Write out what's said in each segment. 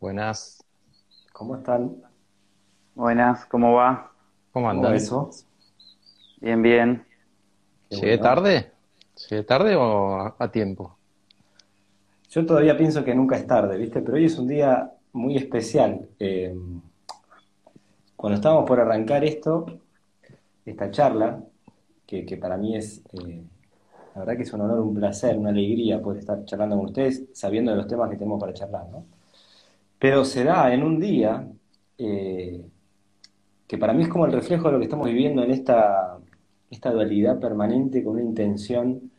Buenas. ¿Cómo están? Buenas, ¿cómo va? ¿Cómo ¿Cómo andan? eso? Bien, bien. ¿Llegué bueno. tarde? ¿Llegué tarde o a, a tiempo? Yo todavía pienso que nunca es tarde, ¿viste? Pero hoy es un día muy especial. Eh, cuando estábamos por arrancar esto, esta charla, que, que para mí es, eh, la verdad que es un honor, un placer, una alegría poder estar charlando con ustedes, sabiendo de los temas que tenemos para charlar, ¿no? Pero se da en un día eh, que para mí es como el reflejo de lo que estamos viviendo en esta, esta dualidad permanente con una intención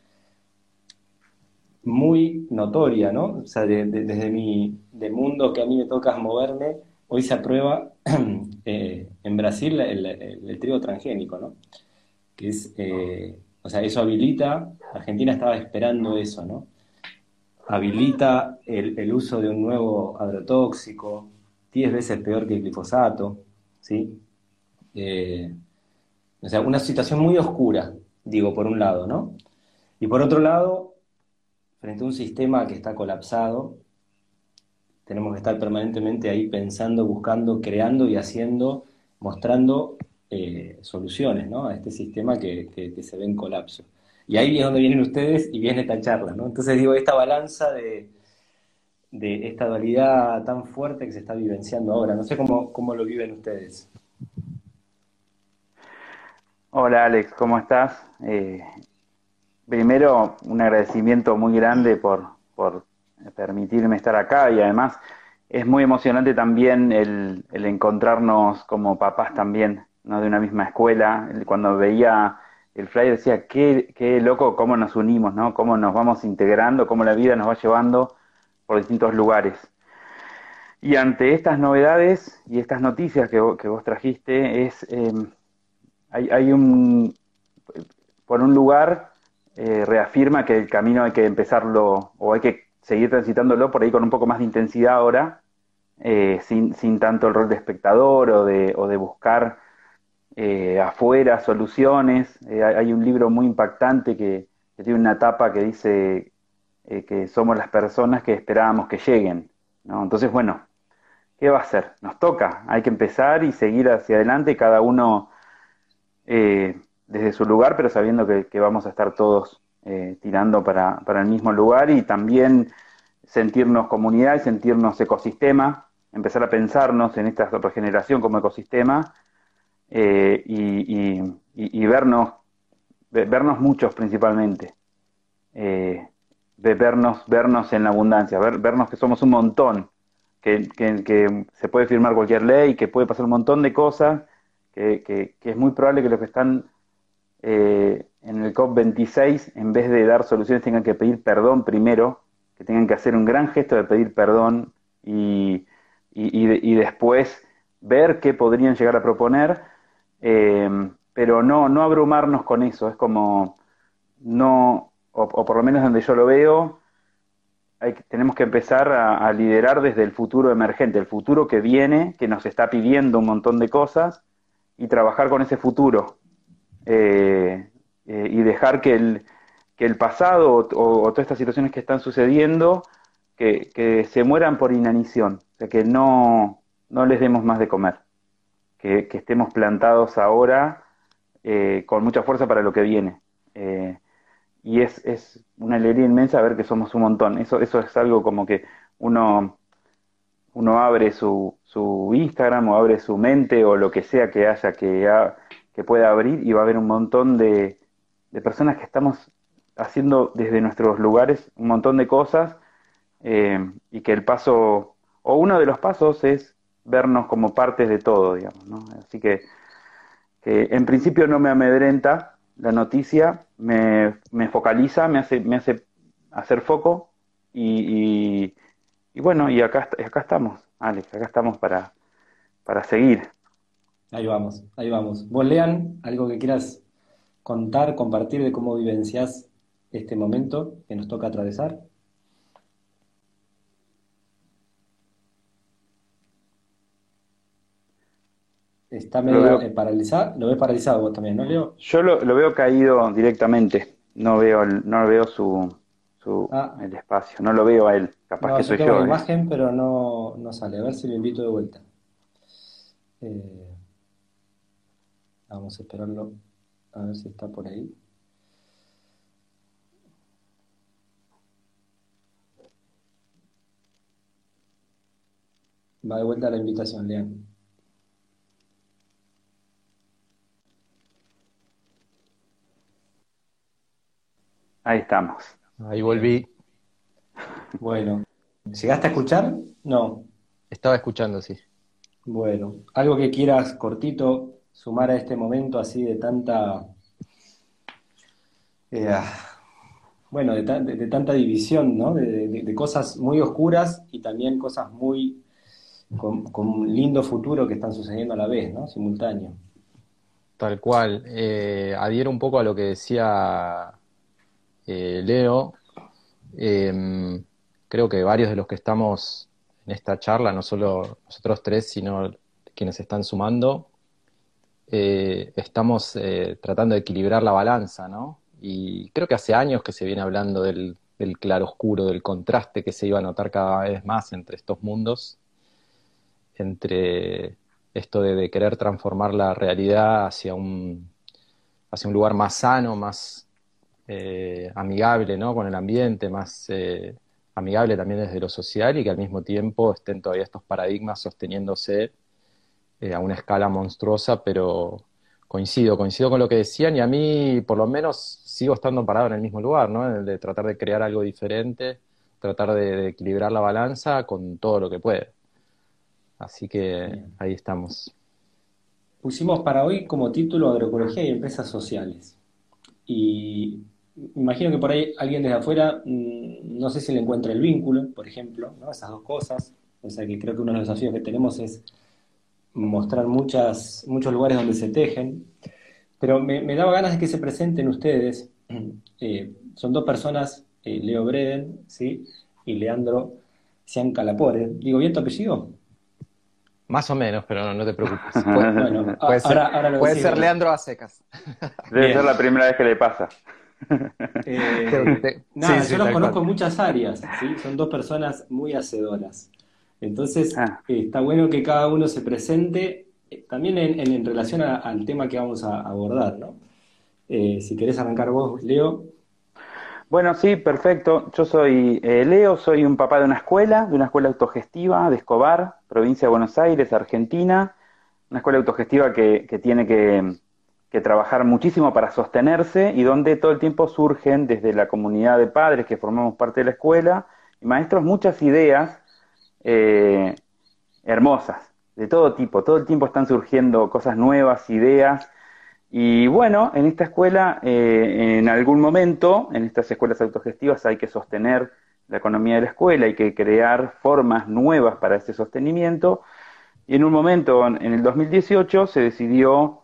muy notoria, ¿no? O sea, de- de- desde mi de mundo que a mí me toca moverme, hoy se aprueba eh, en Brasil el trigo transgénico, ¿no? Que es, eh, o sea, eso habilita, Argentina estaba esperando eso, ¿no? Habilita el, uso de un nuevo agrotóxico, 10 veces peor que el glifosato, ¿sí? Eh, o sea, una situación muy oscura, digo, por un lado, ¿no? Y por otro lado, frente a un sistema que está colapsado, tenemos que estar permanentemente ahí pensando, buscando, creando y haciendo, mostrando eh, soluciones, ¿no? a este sistema que se ve en colapso. Y ahí es donde vienen ustedes y viene esta charla, ¿no? Entonces digo, esta balanza de, de esta dualidad tan fuerte que se está vivenciando ahora, no sé cómo, cómo lo viven ustedes. Hola Alex, ¿cómo estás? Eh, primero, un agradecimiento muy grande por, por permitirme estar acá y además es muy emocionante también el, el encontrarnos como papás también, ¿no? De una misma escuela. El- Cuando veía el flyer decía, qué, qué loco cómo nos unimos, ¿no? Cómo nos vamos integrando, cómo la vida nos va llevando por distintos lugares. Y ante estas novedades y estas noticias que, que vos trajiste, es, eh, hay, hay un, por un lugar, eh, reafirma que el camino hay que empezarlo o hay que seguir transitándolo por ahí con un poco más de intensidad ahora, eh, sin, sin tanto el rol de espectador o de, o de buscar eh, afuera soluciones. Eh, hay, un libro muy impactante que, tiene una tapa que dice eh, que somos las personas que esperábamos que lleguen, ¿no? Entonces, bueno, ¿qué va a hacer? Nos toca, hay que empezar y seguir hacia adelante, cada uno eh, desde su lugar, pero sabiendo que, vamos a estar todos tirando para, para el mismo lugar y también sentirnos comunidad y sentirnos ecosistema, empezar a pensarnos en esta regeneración como ecosistema eh, y, y- y- vernos, ve- vernos muchos principalmente, eh, vernos, vernos en la abundancia, ver- vernos que somos un montón, que, que- se puede firmar cualquier ley, que puede pasar un montón de cosas, que, que- es muy probable que los que están eh, en el COP26, en vez de dar soluciones, tengan que pedir perdón primero, que tengan que hacer un gran gesto de pedir perdón y, y- y y después ver qué podrían llegar a proponer, eh, pero no, no abrumarnos con eso, es como no, o, por lo menos donde yo lo veo, hay tenemos que empezar a, liderar desde el futuro emergente, el futuro que viene, que nos está pidiendo un montón de cosas, y trabajar con ese futuro. Eh, eh, y dejar que el, que el pasado o todas estas situaciones que están sucediendo, que, que se mueran por inanición, o sea, que no, no les demos más de comer, que, estemos plantados ahora eh, con mucha fuerza para lo que viene. Eh, y es, es una alegría inmensa ver que somos un montón. Eso, eso es algo como que uno, uno abre su, su Instagram o abre su mente o lo que sea que haya que, que pueda abrir y va a haber un montón de, de personas que estamos haciendo desde nuestros lugares un montón de cosas eh, y que el paso, o uno de los pasos es vernos como partes de todo, digamos, ¿no? Así que, en principio no me amedrenta la noticia, me, me focaliza, me hace, me hace hacer foco y, y- y bueno, y acá, acá estamos, Alex, acá estamos para, para seguir. Ahí vamos, ahí vamos. Vos, Lean, algo que quieras contar, compartir de cómo vivenciás este momento que nos toca atravesar. Está Lo medio veo- eh, paralizado, lo ves paralizado vos también, ¿no, Leo? Yo lo, lo veo caído directamente, no veo, el- no veo su, su, ah. el espacio. No lo veo a él, capaz que soy yo. la ¿eh? imagen, pero no, no sale. A ver si lo invito de vuelta. Eh, vamos a esperarlo, a ver si está por ahí. Va de vuelta la invitación, Lean. Ahí estamos. Ahí volví. Bueno, ¿llegaste a escuchar? No. Estaba escuchando, sí. Bueno, algo que quieras cortito sumar a este momento así de tanta, eh, bueno, de, tanta división, ¿no? De, cosas muy oscuras y también cosas muy con, un lindo futuro que están sucediendo a la vez, ¿no? Simultáneo. Tal cual. Eh, adhiero un poco a lo que decía eh, Leo. Em, creo que varios de los que estamos en esta charla, no solo nosotros tres, sino quienes están sumando, eh, estamos eh, tratando de equilibrar la balanza, ¿no? Y creo que hace años que se viene hablando del, claroscuro, del contraste que se iba a notar cada vez más entre estos mundos, entre esto de, querer transformar la realidad hacia un, hacia un lugar más sano, más eh, amigable ¿no? con el ambiente, más amigable también desde lo social y que al mismo tiempo estén todavía estos paradigmas sosteniéndose eh, a una escala monstruosa, pero coincido, coincido con lo que decían y a mí por lo menos sigo estando parado en el mismo lugar, ¿no? De tratar de crear algo diferente, tratar de, equilibrar la balanza con todo lo que puede. Así que ahí estamos. Pusimos para hoy como título Agroecología y empresas sociales. Y imagino que por ahí alguien desde afuera, mm, no sé si le encuentra el vínculo, por ejemplo, ¿no? esas dos cosas. O sea que creo que uno de los desafíos que tenemos es mostrar muchas, muchos lugares donde se tejen. Pero me, daba ganas de que se presenten ustedes. Eh, son dos personas, eh, Leo Breden ¿sí? y Leandro Cian Calapore. ¿Digo bien tu apellido? Más o menos, pero no, te preocupes. Puede, ser, Leandro a secas. Debe ser la primera vez que le pasa. Eh, nada, yo los conozco en muchas áreas, son dos personas muy hacedoras. Entonces, ah. eh, está bueno que cada uno se presente eh, también en, relación al tema que vamos a abordar, ¿no? si querés arrancar vos, Leo. Bueno, sí, perfecto. Yo soy Leo, soy un papá de una escuela, de una escuela autogestiva de Escobar, provincia de Buenos Aires, Argentina. Una escuela autogestiva que tiene que que trabajar muchísimo para sostenerse y donde todo el tiempo surgen desde la comunidad de padres que formamos parte de la escuela y maestros muchas ideas eh, hermosas, de todo tipo, todo el tiempo están surgiendo cosas nuevas, ideas. Y bueno, en esta escuela, eh, en algún momento, en estas escuelas autogestivas hay que sostener la economía de la escuela, hay que crear formas nuevas para ese sostenimiento. Y en un momento, en el 2018, se decidió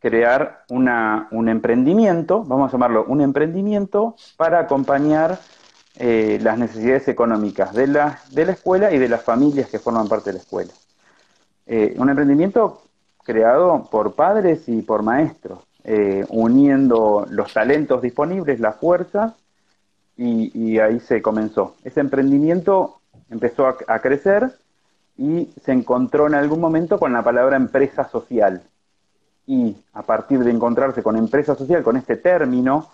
crear una, un emprendimiento, vamos a llamarlo un emprendimiento, para acompañar eh, las necesidades económicas de la, de la escuela y de las familias que forman parte de la escuela. Eh, un emprendimiento creado por padres y por maestros, eh, uniendo los talentos disponibles, la fuerza, y, ahí se comenzó. Ese emprendimiento empezó a crecer y se encontró en algún momento con la palabra empresa social y a partir de encontrarse con empresa social, con este término,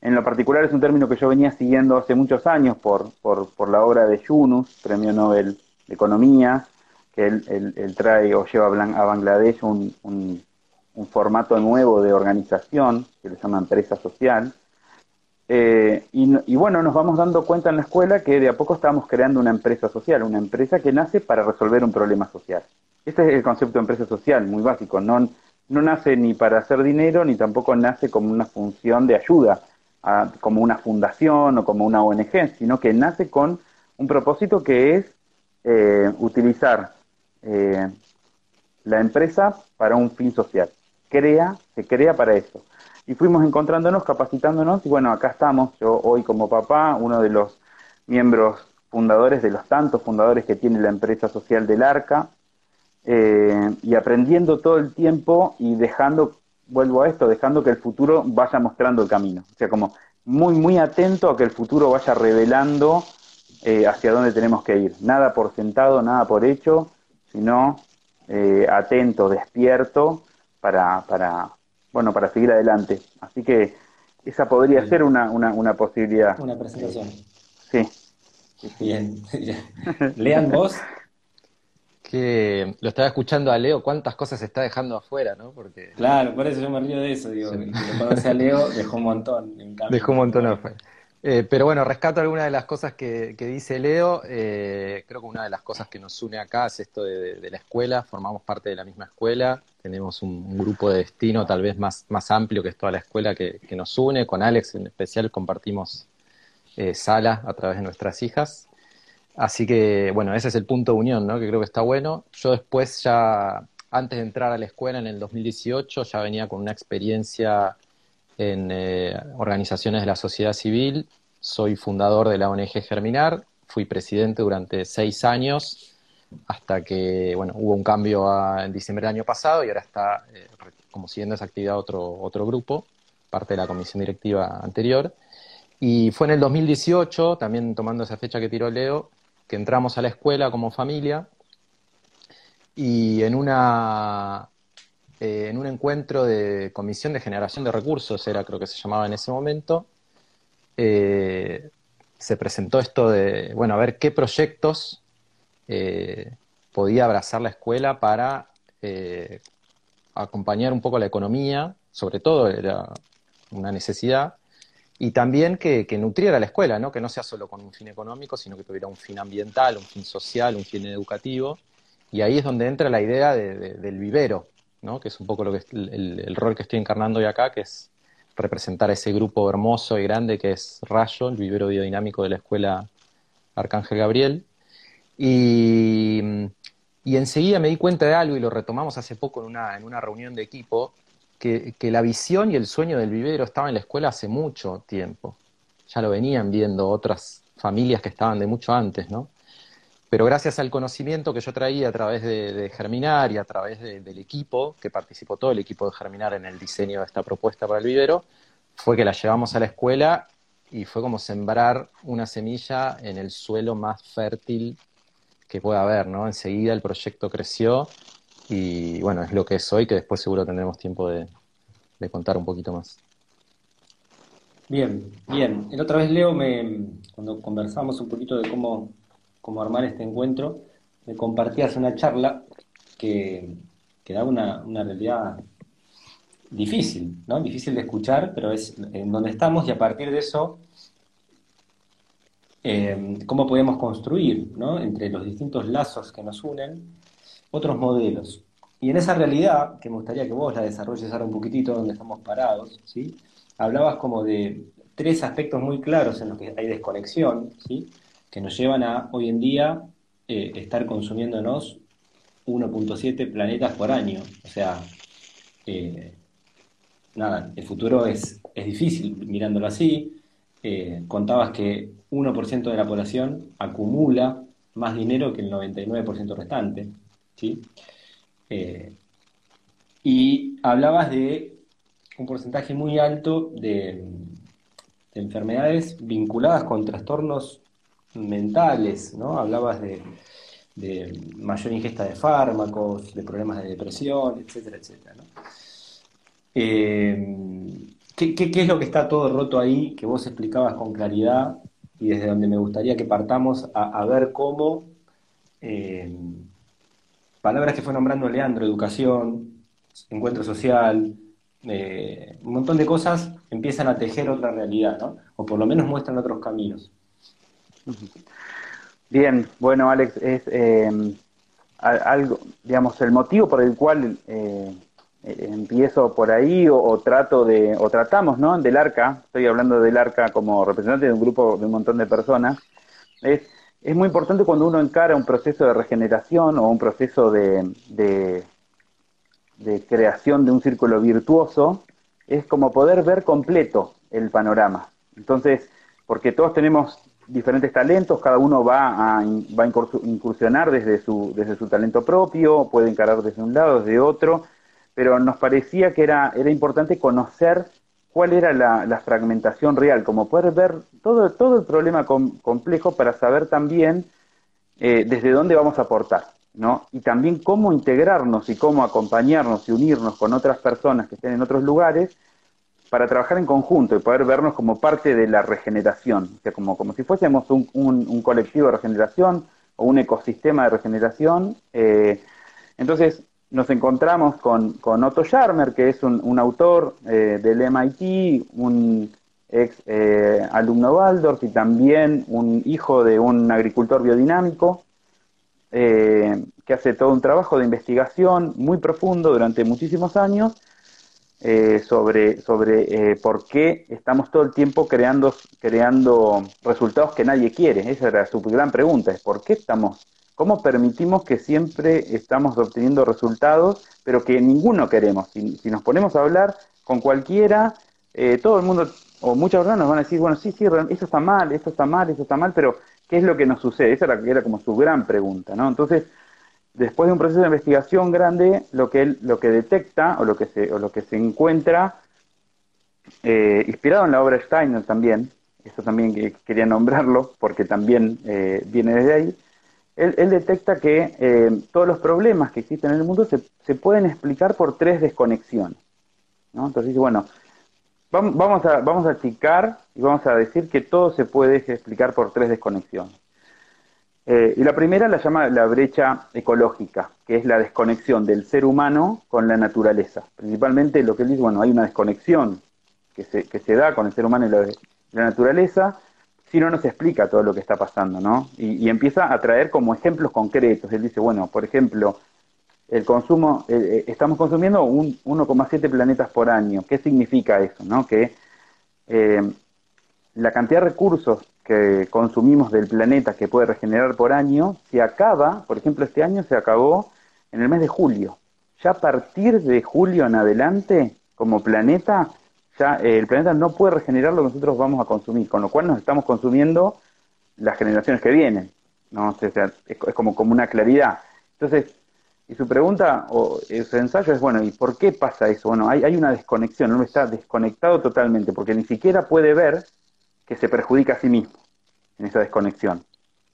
en lo particular es un término que yo venía siguiendo hace muchos años por, por, la obra de Yunus, premio Nobel de Economía, que él, trae o lleva a Bangladesh un, un, formato nuevo de organización que le llama empresa social. Eh, y, y, bueno, nos vamos dando cuenta en la escuela que de a poco estamos creando una empresa social, una empresa que nace para resolver un problema social. Este es el concepto de empresa social, muy básico. No, no nace ni para hacer dinero, ni tampoco nace como una función de ayuda, como una fundación o como una ONG, sino que nace con un propósito que es eh, utilizar eh, la empresa para un fin social. Crea, se crea para eso. Y fuimos encontrándonos, capacitándonos, y bueno, acá estamos, yo hoy como papá, uno de los miembros fundadores, de los tantos fundadores que tiene la empresa social del Arca, eh, y aprendiendo todo el tiempo y dejando, vuelvo a esto, dejando que el futuro vaya mostrando el camino. O sea, como muy, muy atento a que el futuro vaya revelando eh, hacia dónde tenemos que ir. Nada por sentado, nada por hecho, sino eh, atento, despierto para, para, bueno, para seguir adelante. Así que esa podría ser una, una, una posibilidad. Una presentación. Sí. Bien. Lean vos. Que lo estaba escuchando a Leo, cuántas cosas se está dejando afuera, ¿no? Porque... Claro, por eso yo me río de eso, digo, cuando a Leo dejó un montón. dejó un montón afuera. Eh, pero bueno, rescato algunas de las cosas que, dice Leo. Eh, creo que una de las cosas que nos une acá es esto de, la escuela. Formamos parte de la misma escuela. Tenemos un, grupo de destino tal vez más, más amplio que es toda la escuela que, nos une. Con Alex en especial compartimos eh, sala a través de nuestras hijas. Así que, bueno, ese es el punto de unión, ¿no? Que creo que está bueno. Yo después ya, antes de entrar a la escuela en el 2018, ya venía con una experiencia en eh, organizaciones de la sociedad civil. Soy fundador de la ONG Germinar. Fui presidente durante seis años hasta que bueno, hubo un cambio en diciembre del año pasado y ahora está eh, como siguiendo esa actividad otro, otro grupo, parte de la comisión directiva anterior. Y fue en el 2018, también tomando esa fecha que tiró Leo, que entramos a la escuela como familia y en una eh, en un encuentro de comisión de generación de recursos, era creo que se llamaba en ese momento, eh, se presentó esto de, bueno, a ver qué proyectos eh, podía abrazar la escuela para acompañar un poco la economía, sobre todo era una necesidad, y también que, nutriera la escuela, ¿no? que no sea solo con un fin económico, sino que tuviera un fin ambiental, un fin social, un fin educativo, y ahí es donde entra la idea del vivero, que es un poco lo que el, rol que estoy encarnando hoy acá, que es representar a ese grupo hermoso y grande que es Rayo, el vivero biodinámico de la escuela Arcángel Gabriel. Y, enseguida me di cuenta de algo y lo retomamos hace poco en una, en una reunión de equipo, que, la visión y el sueño del vivero estaba en la escuela hace mucho tiempo. Ya lo venían viendo otras familias que estaban de mucho antes, ¿no? Pero gracias al conocimiento que yo traía a través de, Germinar y a través del equipo, que participó todo el equipo de Germinar en el diseño de esta propuesta para el vivero, fue que la llevamos a la escuela y fue como sembrar una semilla en el suelo más fértil que pueda haber, ¿no? Enseguida el proyecto creció y bueno, es lo que es hoy, que después seguro tendremos tiempo de, contar un poquito más. Bien, bien. El otra vez Leo, me, cuando conversamos un poquito de cómo cómo armar este encuentro, me compartías una charla que, que da una, realidad difícil, ¿no? Difícil de escuchar, pero es en donde estamos y a partir de eso, eh, cómo podemos construir, ¿no? Entre los distintos lazos que nos unen, otros modelos. Y en esa realidad, que me gustaría que vos la desarrolles ahora un poquitito donde estamos parados, ¿sí? Hablabas como de tres aspectos muy claros en los que hay desconexión, ¿sí? que nos llevan a hoy en día eh, estar consumiéndonos 1.7 planetas por año. O sea, eh, nada, el futuro es, es difícil mirándolo así. Eh, contabas que 1% de la población acumula más dinero que el 99% restante. ¿Sí? y hablabas de un porcentaje muy alto de, de enfermedades vinculadas con trastornos mentales, ¿no? Hablabas de, mayor ingesta de fármacos, de problemas de depresión, etcétera, etcétera, eh, ¿qué, es lo que está todo roto ahí que vos explicabas con claridad y desde donde me gustaría que partamos a, ver cómo eh, palabras que fue nombrando Leandro, educación, encuentro social, eh, un montón de cosas empiezan a tejer otra realidad, ¿no? O por lo menos muestran otros caminos. Bien, bueno, Alex, es eh, algo, digamos, el motivo por el cual eh, empiezo por ahí o, trato de, o tratamos, ¿no? Del ARCA, estoy hablando del ARCA como representante de un grupo de un montón de personas, es, es muy importante cuando uno encara un proceso de regeneración o un proceso de, de, creación de un círculo virtuoso, es como poder ver completo el panorama. Entonces, porque todos tenemos diferentes talentos, cada uno va a, va incursionar desde su, desde su talento propio, puede encarar desde un lado, desde otro, pero nos parecía que era, era importante conocer cuál era la, fragmentación real, como poder ver todo, todo el problema complejo para saber también eh, desde dónde vamos a aportar, ¿no? Y también cómo integrarnos y cómo acompañarnos y unirnos con otras personas que estén en otros lugares para trabajar en conjunto y poder vernos como parte de la regeneración, o sea, como, como si fuésemos un, un, colectivo de regeneración o un ecosistema de regeneración. Eh, entonces, nos encontramos con, con, Otto Scharmer, que es un, autor eh, del MIT, un ex eh, alumno Waldorf y también un hijo de un agricultor biodinámico, que hace todo un trabajo de investigación muy profundo durante muchísimos años eh, sobre, sobre eh, por qué estamos todo el tiempo creando, creando resultados que nadie quiere. Esa era su gran pregunta, es por qué estamos, cómo permitimos que siempre estamos obteniendo resultados, pero que ninguno queremos. Si, nos ponemos a hablar con cualquiera, eh, todo el mundo o muchas personas nos van a decir, bueno, sí, sí, esto está mal, esto está mal, esto está mal, pero ¿qué es lo que nos sucede? Esa era, como su gran pregunta, ¿no? Entonces, después de un proceso de investigación grande, lo que él, lo que detecta o lo que se, o lo que se encuentra, eh, inspirado en la obra Steiner también, eso también quería nombrarlo porque también eh, viene desde ahí, él, detecta que eh, todos los problemas que existen en el mundo se, se pueden explicar por tres desconexiones. ¿no? Entonces dice, bueno, vamos a, vamos a achicar y vamos a decir que todo se puede explicar por tres desconexiones. Eh, y la primera la llama la brecha ecológica, que es la desconexión del ser humano con la naturaleza. Principalmente lo que él dice, bueno, hay una desconexión que se, que se da con el ser humano y la, naturaleza, si no nos explica todo lo que está pasando, ¿no? Y, empieza a traer como ejemplos concretos. Él dice, bueno, por ejemplo, el consumo, eh, eh, estamos consumiendo 1,7 planetas por año. ¿Qué significa eso? ¿no? Que la cantidad de recursos que consumimos del planeta que puede regenerar por año se acaba, por ejemplo, este año se acabó en el mes de julio. Ya a partir de julio en adelante, como planeta, ya eh, el planeta no puede regenerar lo que nosotros vamos a consumir, con lo cual nos estamos consumiendo las generaciones que vienen. ¿no? O sea, es, como, como una claridad. Entonces, y su pregunta o su ensayo es, bueno, ¿y por qué pasa eso? Bueno, hay, hay una desconexión, uno está desconectado totalmente, porque ni siquiera puede ver que se perjudica a sí mismo en esa desconexión.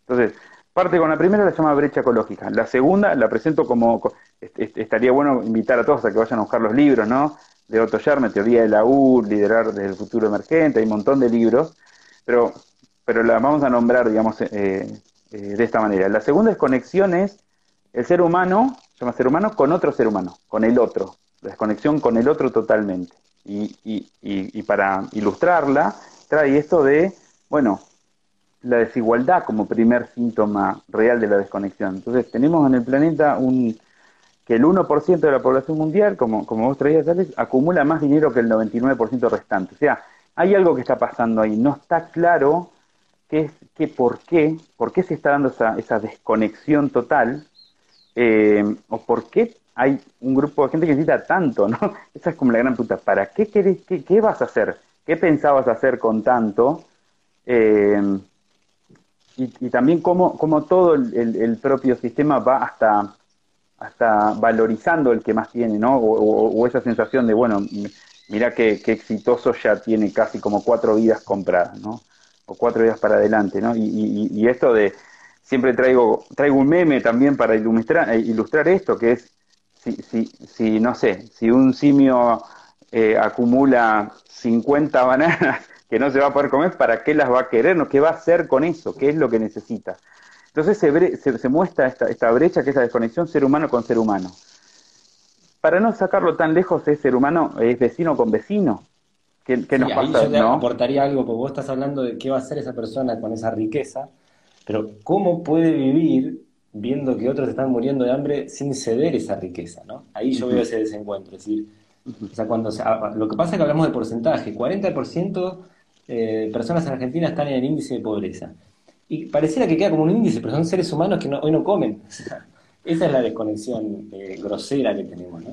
Entonces, parte con la primera, la llama brecha ecológica. La segunda la presento como, estaría bueno invitar a todos a que vayan a buscar los libros, ¿no? De Otto Scharmer, Teoría de la U, Liderar desde el futuro emergente, hay un montón de libros, pero, pero la vamos a nombrar, digamos, eh, eh, de esta manera. La segunda desconexión es el ser humano, se llama ser humano, con otro ser humano, con el otro, la desconexión con el otro totalmente. Y, y, y para ilustrarla, trae esto de, bueno, la desigualdad como primer síntoma real de la desconexión. Entonces, tenemos en el planeta un que el 1% de la población mundial, como, como vos traías, Alex, acumula más dinero que el 99% restante. O sea, hay algo que está pasando ahí. No está claro qué es, qué, por qué, por qué se está dando esa, esa desconexión total, eh, o por qué hay un grupo de gente que necesita tanto, ¿no? Esa es como la gran puta. ¿Para qué querés, qué, qué vas a hacer? ¿Qué pensabas hacer con tanto? Eh, y, también cómo, cómo todo el, propio sistema va hasta, hasta valorizando el que más tiene, ¿no? O, esa sensación de, bueno, mira qué, exitoso ya tiene casi como cuatro vidas compradas, ¿no? O cuatro vidas para adelante, ¿no? Y, y, esto de, siempre traigo, traigo un meme también para ilustrar, ilustrar esto, que es, si, si, si no sé, si un simio eh, acumula 50 bananas que no se va a poder comer, ¿para qué las va a querer? ¿No? ¿Qué va a hacer con eso? ¿Qué es lo que necesita? Entonces se, se, muestra esta, esta, brecha que es la desconexión ser humano con ser humano. Para no sacarlo tan lejos, es ser humano, es vecino con vecino. ¿Qué, nos pasa? Yo te aportaría algo, porque vos estás hablando de qué va a hacer esa persona con esa riqueza, pero ¿cómo puede vivir viendo que otros están muriendo de hambre sin ceder esa riqueza? ¿no? Ahí yo veo ese desencuentro. Es decir, o sea, cuando lo que pasa es que hablamos de porcentaje, 40% de personas en Argentina están en el índice de pobreza. Y pareciera que queda como un índice, pero son seres humanos que hoy no comen. esa es la desconexión eh, grosera que tenemos, ¿no?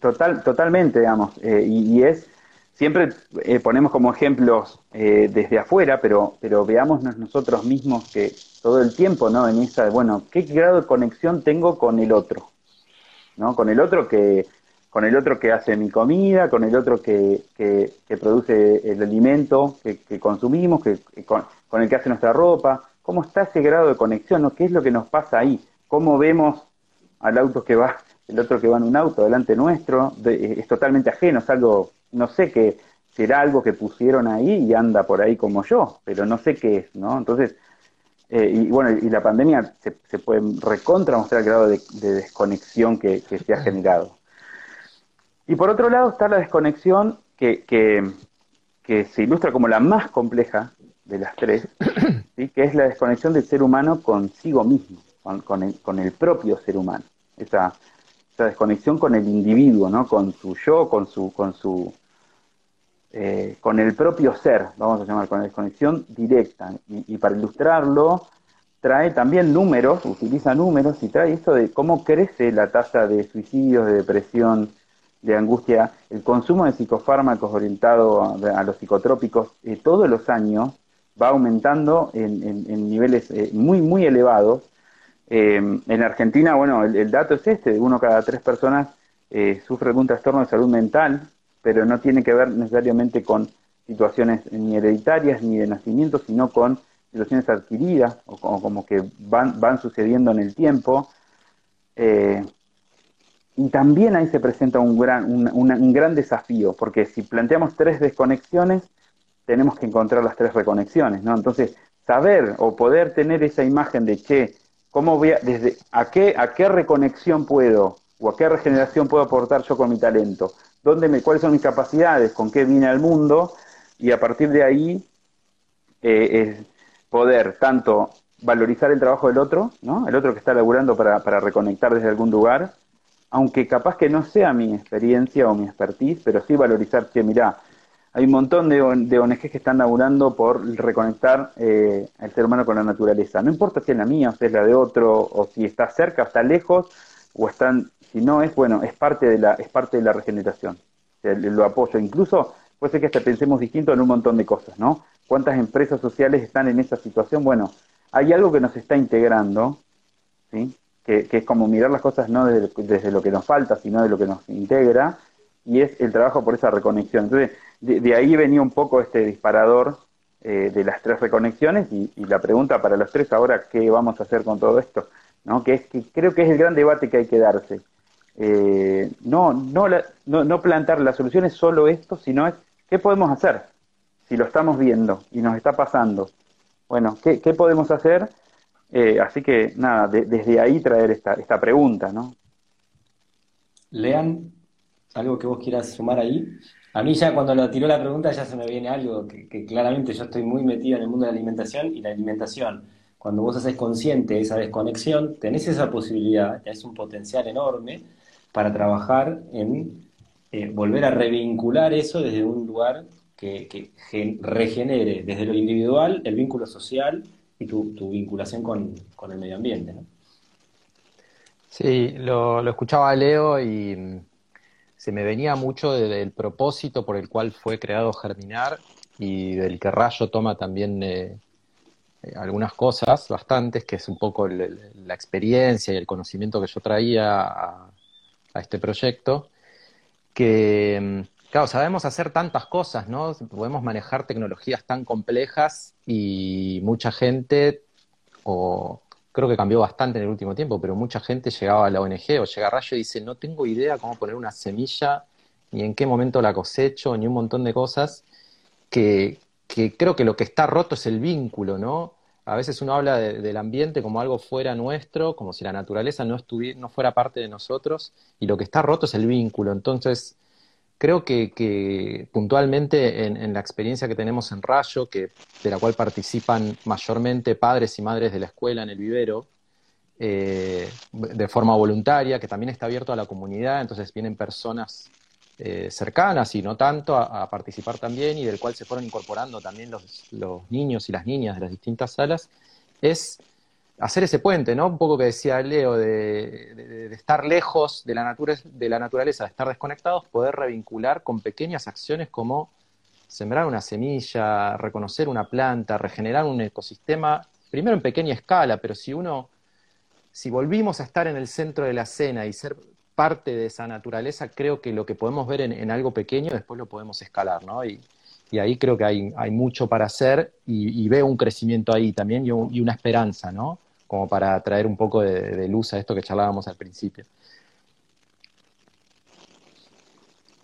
Total, totalmente, digamos. Eh, y, es, siempre eh, ponemos como ejemplos desde afuera, pero, pero veamos nosotros mismos que todo el tiempo, ¿no? En esa, bueno, ¿qué grado de conexión tengo con el otro? ¿No? Con el otro que con el otro que hace mi comida, con el otro que, que, produce el alimento que, consumimos, que, con, el que hace nuestra ropa. ¿Cómo está ese grado de conexión? ¿no? ¿Qué es lo que nos pasa ahí? ¿Cómo vemos al auto que va, el otro que va en un auto delante nuestro? es totalmente ajeno, es algo, no sé qué, será algo que pusieron ahí y anda por ahí como yo, pero no sé qué es, ¿no? Entonces, eh, y bueno, y la pandemia se, se puede recontra mostrar el grado de, desconexión que, se ha generado. Y por otro lado está la desconexión que, que, se ilustra como la más compleja de las tres, ¿sí? que es la desconexión del ser humano consigo mismo, con, el, con el, propio ser humano. Esa, esa, desconexión con el individuo, ¿no? con su yo, con su, con su, eh, con el propio ser, vamos a llamar, con la desconexión directa. Y, para ilustrarlo, trae también números, utiliza números y trae esto de cómo crece la tasa de suicidios, de depresión, de angustia, el consumo de psicofármacos orientado a, los psicotrópicos eh, todos los años va aumentando en, niveles eh, muy, muy elevados. en Argentina, bueno, el, dato es este, uno cada tres personas sufre algún trastorno de salud mental, pero no tiene que ver necesariamente con situaciones ni hereditarias ni de nacimiento, sino con situaciones adquiridas o como, que van, van sucediendo en el tiempo. Eh, y también ahí se presenta un gran, un, gran desafío, porque si planteamos tres desconexiones, tenemos que encontrar las tres reconexiones, ¿no? Entonces, saber o poder tener esa imagen de, che, ¿cómo voy a, desde, a, qué, a qué reconexión puedo o a qué regeneración puedo aportar yo con mi talento? dónde me, cuáles son mis capacidades, con qué vine al mundo, y a partir de ahí eh, es poder tanto valorizar el trabajo del otro, ¿no? el otro que está laburando para, para reconectar desde algún lugar, aunque capaz que no sea mi experiencia o mi expertise, pero sí valorizar que, mirá, hay un montón de, de ONGs que están laburando por reconectar eh, al ser humano con la naturaleza. No importa si es la mía si es la de otro, o si está cerca o está lejos, o están si no es, bueno, es parte de la, es parte de la regeneración. lo apoyo. Incluso puede ser que hasta pensemos distinto en un montón de cosas, ¿no? ¿Cuántas empresas sociales están en esa situación? Bueno, hay algo que nos está integrando, ¿sí? Que, es como mirar las cosas no desde, lo que nos falta, sino de lo que nos integra, y es el trabajo por esa reconexión. Entonces, de, ahí venía un poco este disparador eh, de las tres reconexiones y, la pregunta para los tres ahora, ¿qué vamos a hacer con todo esto? ¿No? Que, es, que creo que es el gran debate que hay que darse eh, no, no, no, no plantar la solución es solo esto, sino es qué podemos hacer si lo estamos viendo y nos está pasando. Bueno, ¿qué, qué podemos hacer? Eh, así que nada, desde ahí traer esta, esta pregunta, ¿no? Lean, algo que vos quieras sumar ahí. A mí ya cuando lo tiró la pregunta ya se me viene algo que, claramente yo estoy muy metido en el mundo de la alimentación y la alimentación, cuando vos haces consciente esa desconexión, tenés esa posibilidad, tenés un potencial enorme para trabajar en eh, volver a revincular eso desde un lugar que, regenere desde lo individual el vínculo social y tu, vinculación con, el medio ambiente. Sí, lo, escuchaba Leo y se me venía mucho del propósito por el cual fue creado Germinar y del que Rayo toma también eh, eh, algunas cosas, bastantes, que es un poco la experiencia y el conocimiento que yo traía a, a este proyecto, que, mm, claro, sabemos hacer tantas cosas, ¿no? Podemos manejar tecnologías tan complejas y mucha gente, o creo que cambió bastante en el último tiempo, pero mucha gente llegaba a la ONG o llega a Rayo y dice, no tengo idea cómo poner una semilla, ni en qué momento la cosecho, ni un montón de cosas, que, que creo que lo que está roto es el vínculo, ¿no? a veces uno habla del ambiente como algo fuera nuestro, como si la naturaleza no, no fuera parte de nosotros, y lo que está roto es el vínculo. Entonces, creo que, puntualmente en, la experiencia que tenemos en Rayo, que, de la cual participan mayormente padres y madres de la escuela en el vivero, eh, de forma voluntaria, que también está abierto a la comunidad, entonces vienen personas eh, cercanas y no tanto a, participar también y del cual se fueron incorporando también los, niños y las niñas de las distintas salas, es hacer ese puente, ¿no? Un poco que decía Leo, de, estar lejos de la, de la naturaleza, de estar desconectados, poder revincular con pequeñas acciones como sembrar una semilla, reconocer una planta, regenerar un ecosistema, primero en pequeña escala, pero si uno, si volvimos a estar en el centro de la escena y ser parte de esa naturaleza, creo que lo que podemos ver en, algo pequeño después lo podemos escalar, ¿no? Y, ahí creo que hay, hay mucho para hacer y, veo un crecimiento ahí también y, una esperanza, ¿no? Como para traer un poco de, luz a esto que charlábamos al principio.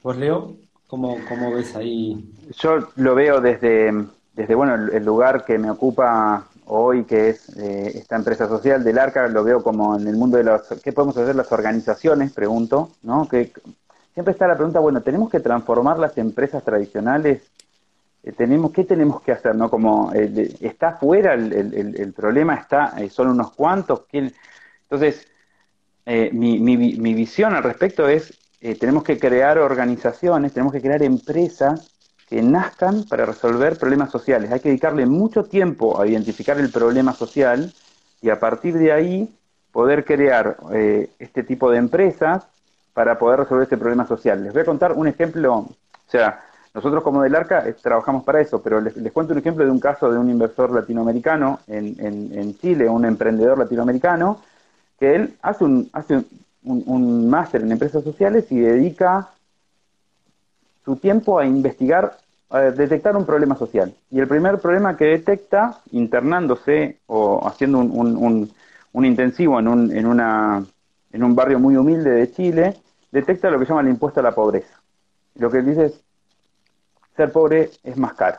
Pues Leo, ¿cómo, cómo ves ahí? Yo lo veo desde, desde bueno, el lugar que me ocupa hoy, que es eh, esta empresa social del ARCA, lo veo como en el mundo de los... ¿Qué podemos hacer las organizaciones? Pregunto, ¿no? Que siempre está la pregunta, bueno, ¿tenemos que transformar las empresas tradicionales? Eh, tenemos ¿Qué tenemos que hacer? ¿no? Como, eh, ¿Está fuera el, el, problema? ¿Está son unos cuantos? Entonces, mi, mi, mi visión al respecto es, tenemos que crear organizaciones, tenemos que crear empresas que nazcan para resolver problemas sociales. Hay que dedicarle mucho tiempo a identificar el problema social y a partir de ahí poder crear eh, este tipo de empresas para poder resolver ese problema social. Les voy a contar un ejemplo, o sea, nosotros como del ARCA eh, trabajamos para eso, pero les, cuento un ejemplo de un caso de un inversor latinoamericano en, Chile, un emprendedor latinoamericano, que él hace un, hace un máster en empresas sociales y dedica su tiempo a investigar, a detectar un problema social. Y el primer problema que detecta, internándose o haciendo un, intensivo en un, en, una, en un barrio muy humilde de Chile, detecta lo que llama el impuesto a la pobreza. Lo que dice es, ser pobre es más caro.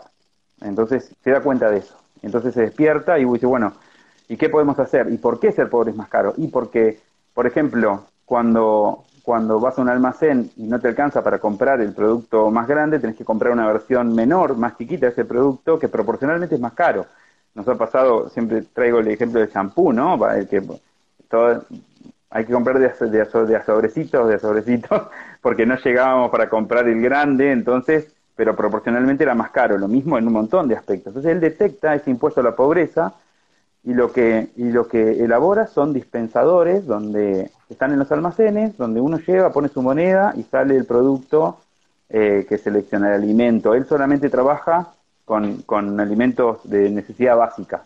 Entonces se da cuenta de eso. Entonces se despierta y dice, bueno, ¿y qué podemos hacer? ¿Y por qué ser pobre es más caro? Y porque, por ejemplo, cuando cuando vas a un almacén y no te alcanza para comprar el producto más grande, tenés que comprar una versión menor, más chiquita de ese producto, que proporcionalmente es más caro. Nos ha pasado, siempre traigo el ejemplo del champú, ¿no? El que todo, hay que comprar de, de, de sobrecitos, de sobrecitos, porque no llegábamos para comprar el grande, entonces, pero proporcionalmente era más caro. Lo mismo en un montón de aspectos. Entonces él detecta ese impuesto a la pobreza y lo que, y lo que elabora son dispensadores donde están en los almacenes, donde uno lleva, pone su moneda y sale el producto eh, que selecciona el alimento. Él solamente trabaja con, con alimentos de necesidad básica.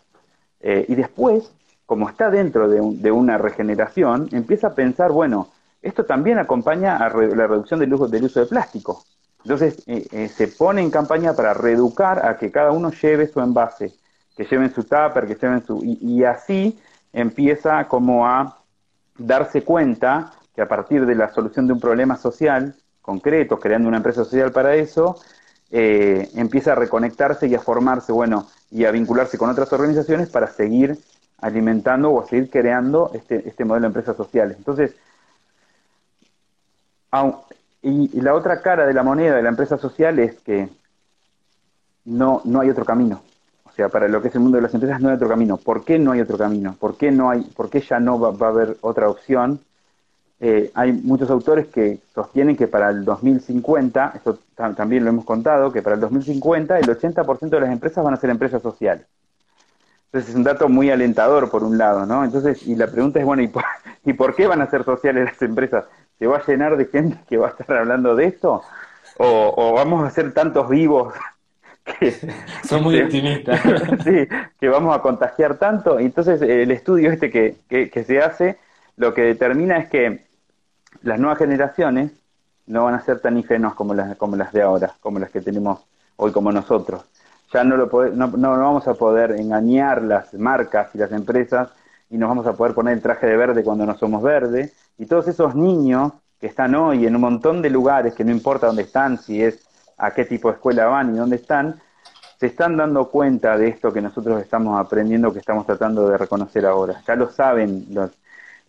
Eh, y después, como está dentro de, de, una regeneración, empieza a pensar, bueno, esto también acompaña a la reducción del uso, del uso de plástico. Entonces eh, se pone en campaña para reeducar a que cada uno lleve su envase que lleven su tupper, que lleven su... Y, así empieza como a darse cuenta que a partir de la solución de un problema social concreto, creando una empresa social para eso, eh, empieza a reconectarse y a formarse, bueno, y a vincularse con otras organizaciones para seguir alimentando o a seguir creando este, este modelo de empresas sociales. Entonces, y, la otra cara de la moneda de la empresa social es que no, no hay otro camino sea, para lo que es el mundo de las empresas no hay otro camino. ¿Por qué no hay otro camino? ¿Por qué, no hay, por qué ya no va, a haber otra opción? Eh, hay muchos autores que sostienen que para el 2050, esto también lo hemos contado, que para el 2050 el 80% de las empresas van a ser empresas sociales. Entonces es un dato muy alentador por un lado, ¿no? Entonces, y la pregunta es, bueno, ¿y por, ¿y por qué van a ser sociales las empresas? ¿Se va a llenar de gente que va a estar hablando de esto? ¿O, o vamos a ser tantos vivos Son muy optimistas. sí, que vamos a contagiar tanto. Entonces, el estudio este que, que, se hace, lo que determina es que las nuevas generaciones no van a ser tan ingenuas como las, como las de ahora, como las que tenemos hoy como nosotros. Ya no, lo no, no, vamos a poder engañar las marcas y las empresas y nos vamos a poder poner el traje de verde cuando no somos verde. Y todos esos niños que están hoy en un montón de lugares, que no importa dónde están, si es a qué tipo de escuela van y dónde están, se están dando cuenta de esto que nosotros estamos aprendiendo, que estamos tratando de reconocer ahora. Ya lo saben, los,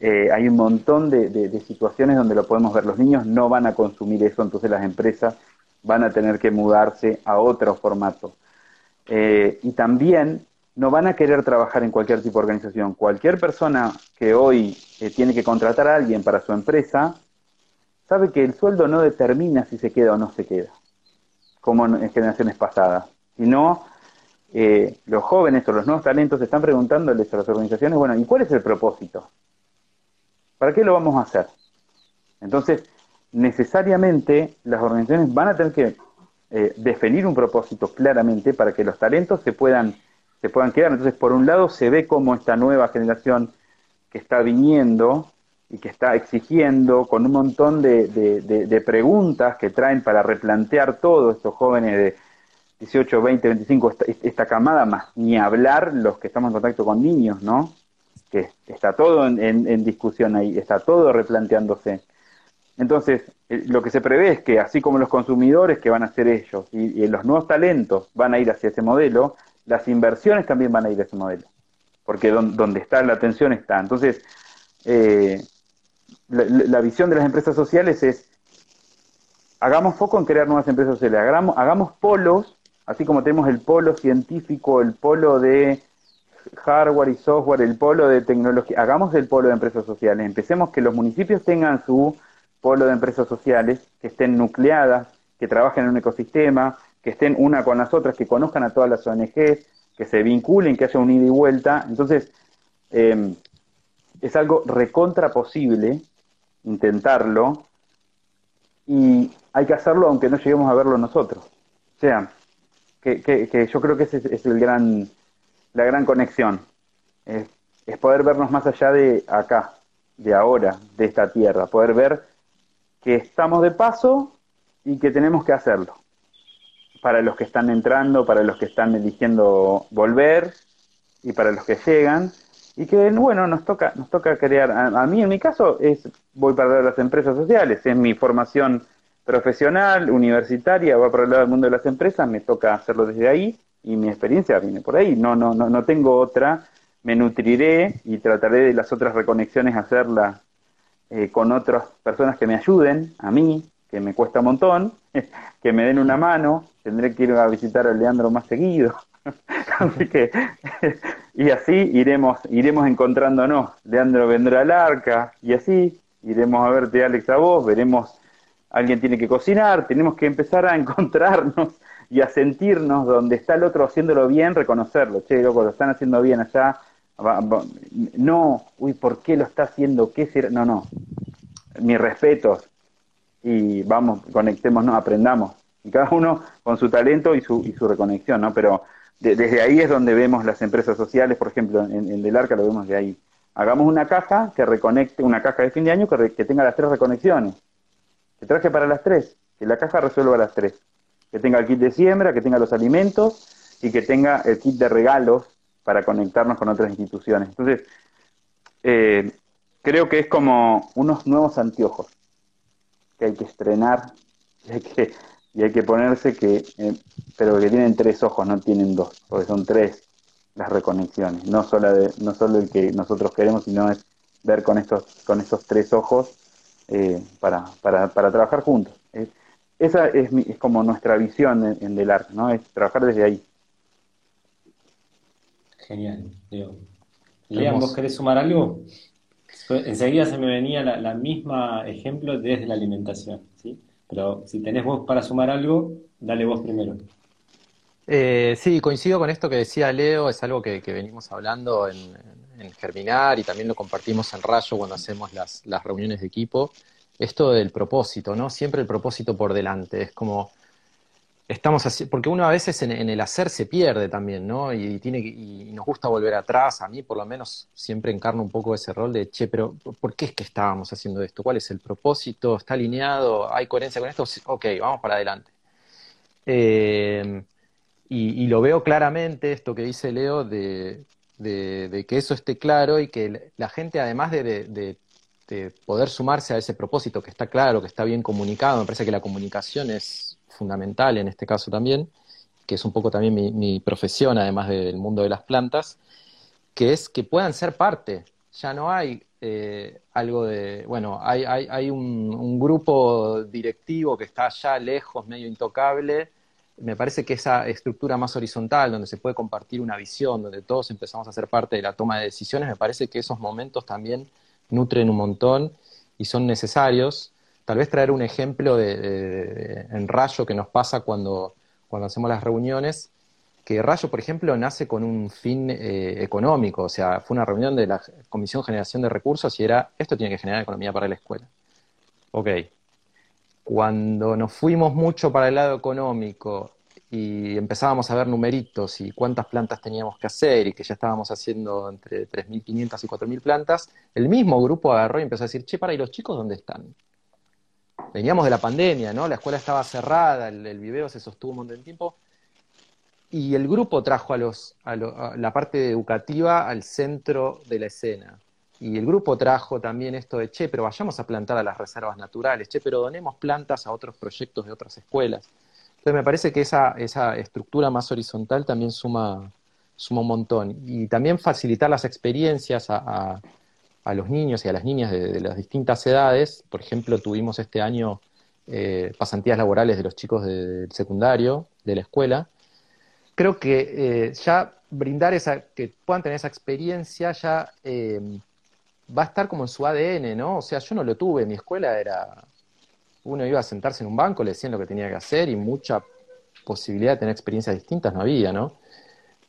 eh, hay un montón de, situaciones donde lo podemos ver. Los niños no van a consumir eso, entonces las empresas van a tener que mudarse a otro formato. Eh, y también no van a querer trabajar en cualquier tipo de organización. Cualquier persona que hoy eh, tiene que contratar a alguien para su empresa, sabe que el sueldo no determina si se queda o no se queda como en generaciones pasadas, sino eh, los jóvenes o los nuevos talentos están preguntándoles a las organizaciones, bueno, ¿y cuál es el propósito? ¿Para qué lo vamos a hacer? Entonces, necesariamente las organizaciones van a tener que eh, definir un propósito claramente para que los talentos se puedan, se puedan quedar. Entonces, por un lado, se ve como esta nueva generación que está viniendo y que está exigiendo con un montón de, preguntas que traen para replantear todo estos jóvenes de 18, 20, 25, esta, camada, más ni hablar los que estamos en contacto con niños, ¿no? Que está todo en, discusión ahí, está todo replanteándose. Entonces, eh, lo que se prevé es que así como los consumidores que van a ser ellos y, los nuevos talentos van a ir hacia ese modelo, las inversiones también van a ir a ese modelo, porque donde está la atención está. Entonces, eh, la, visión de las empresas sociales es, hagamos foco en crear nuevas empresas sociales, hagamos, hagamos polos, así como tenemos el polo científico, el polo de hardware y software, el polo de tecnología, hagamos el polo de empresas sociales, empecemos que los municipios tengan su polo de empresas sociales, que estén nucleadas, que trabajen en un ecosistema, que estén una con las otras, que conozcan a todas las ONGs, que se vinculen, que haya un ida y vuelta. Entonces, eh, es algo recontra posible intentarlo y hay que hacerlo aunque no lleguemos a verlo nosotros. O sea, que, yo creo que es, el gran, la gran conexión. Es, poder vernos más allá de acá, de ahora, de esta tierra, poder ver que estamos de paso y que tenemos que hacerlo. Para los que están entrando, para los que están eligiendo volver y para los que llegan. Y que bueno nos toca nos toca crear. A, mí en mi caso es voy para las empresas sociales es mi formación profesional universitaria va para el lado del mundo de las empresas me toca hacerlo desde ahí y mi experiencia viene por ahí. No no no no tengo otra me nutriré y trataré de las otras reconexiones hacerlas eh, con otras personas que me ayuden a mí que me cuesta un montón que me den una mano tendré que ir a visitar a Leandro más seguido así que y así iremos, iremos encontrándonos. Leandro vendrá al arca y así iremos a verte Alex a vos, veremos, alguien tiene que cocinar, tenemos que empezar a encontrarnos y a sentirnos donde está el otro haciéndolo bien, reconocerlo. Che, loco, lo están haciendo bien allá. No, uy, ¿por qué lo está haciendo? ¿Qué será? No, no. Mi respeto. Y vamos, conectémonos, aprendamos. Y cada uno con su talento y su, y su reconexión, ¿no? Pero desde ahí es donde vemos las empresas sociales, por ejemplo, en, en Del Arca lo vemos de ahí. Hagamos una caja que reconecte, una caja de fin de año que, tenga las tres reconexiones. Que traje para las tres, que la caja resuelva las tres. Que tenga el kit de siembra, que tenga los alimentos y que tenga el kit de regalos para conectarnos con otras instituciones. Entonces, eh, creo que es como unos nuevos anteojos que hay que estrenar, que hay que y hay que ponerse que, eh, pero que tienen tres ojos, no tienen dos, porque son tres las reconexiones, no solo, de, no solo el que nosotros queremos, sino es ver con estos, con esos tres ojos eh, para, para, para, trabajar juntos. esa es, es, como nuestra visión en, en, Del Arte, ¿no? Es trabajar desde ahí. Genial, Leo. Lean, ¿vos querés sumar algo? Enseguida se me venía la, la misma ejemplo desde la alimentación, ¿sí? Pero si tenés vos para sumar algo, dale vos primero. Eh, sí, coincido con esto que decía Leo, es algo que, venimos hablando en, Germinar y también lo compartimos en Rayo cuando hacemos las, las reuniones de equipo. Esto del propósito, ¿no? Siempre el propósito por delante. Es como estamos así, porque uno a veces en, el hacer se pierde también, ¿no? Y, tiene y nos gusta volver atrás. A mí, por lo menos, siempre encarno un poco ese rol de, che, pero ¿por qué es que estábamos haciendo esto? ¿Cuál es el propósito? ¿Está alineado? ¿Hay coherencia con esto? Ok, vamos para adelante. Eh, y, lo veo claramente, esto que dice Leo, de, que eso esté claro y que la gente, además de, poder sumarse a ese propósito que está claro, que está bien comunicado, me parece que la comunicación es fundamental en este caso también, que es un poco también mi, profesión, además del mundo de las plantas, que es que puedan ser parte. Ya no hay eh, algo de, bueno, hay, hay, hay un, grupo directivo que está allá lejos, medio intocable. Me parece que esa estructura más horizontal, donde se puede compartir una visión, donde todos empezamos a ser parte de la toma de decisiones, me parece que esos momentos también nutren un montón y son necesarios tal vez traer un ejemplo de, en Rayo que nos pasa cuando, cuando hacemos las reuniones, que Rayo, por ejemplo, nace con un fin eh, económico, o sea, fue una reunión de la Comisión de Generación de Recursos y era, esto tiene que generar economía para la escuela. Ok, cuando nos fuimos mucho para el lado económico y empezábamos a ver numeritos y cuántas plantas teníamos que hacer y que ya estábamos haciendo entre 3.500 y 4.000 plantas, el mismo grupo agarró y empezó a decir, che, para, ¿y los chicos dónde están? Veníamos de la pandemia, ¿no? La escuela estaba cerrada, el, viveo se sostuvo un montón de tiempo, y el grupo trajo a, los, a, la parte educativa al centro de la escena. Y el grupo trajo también esto de, che, pero vayamos a plantar a las reservas naturales, che, pero donemos plantas a otros proyectos de otras escuelas. Entonces me parece que esa, esa estructura más horizontal también suma, suma un montón. Y también facilitar las experiencias a, los niños y a las niñas de, las distintas edades. Por ejemplo, tuvimos este año eh, pasantías laborales de los chicos del secundario, de la escuela. Creo que eh, ya brindar esa, que puedan tener esa experiencia ya eh, va a estar como en su ADN, ¿no? O sea, yo no lo tuve, mi escuela era uno iba a sentarse en un banco, le decían lo que tenía que hacer y mucha posibilidad de tener experiencias distintas no había, ¿no?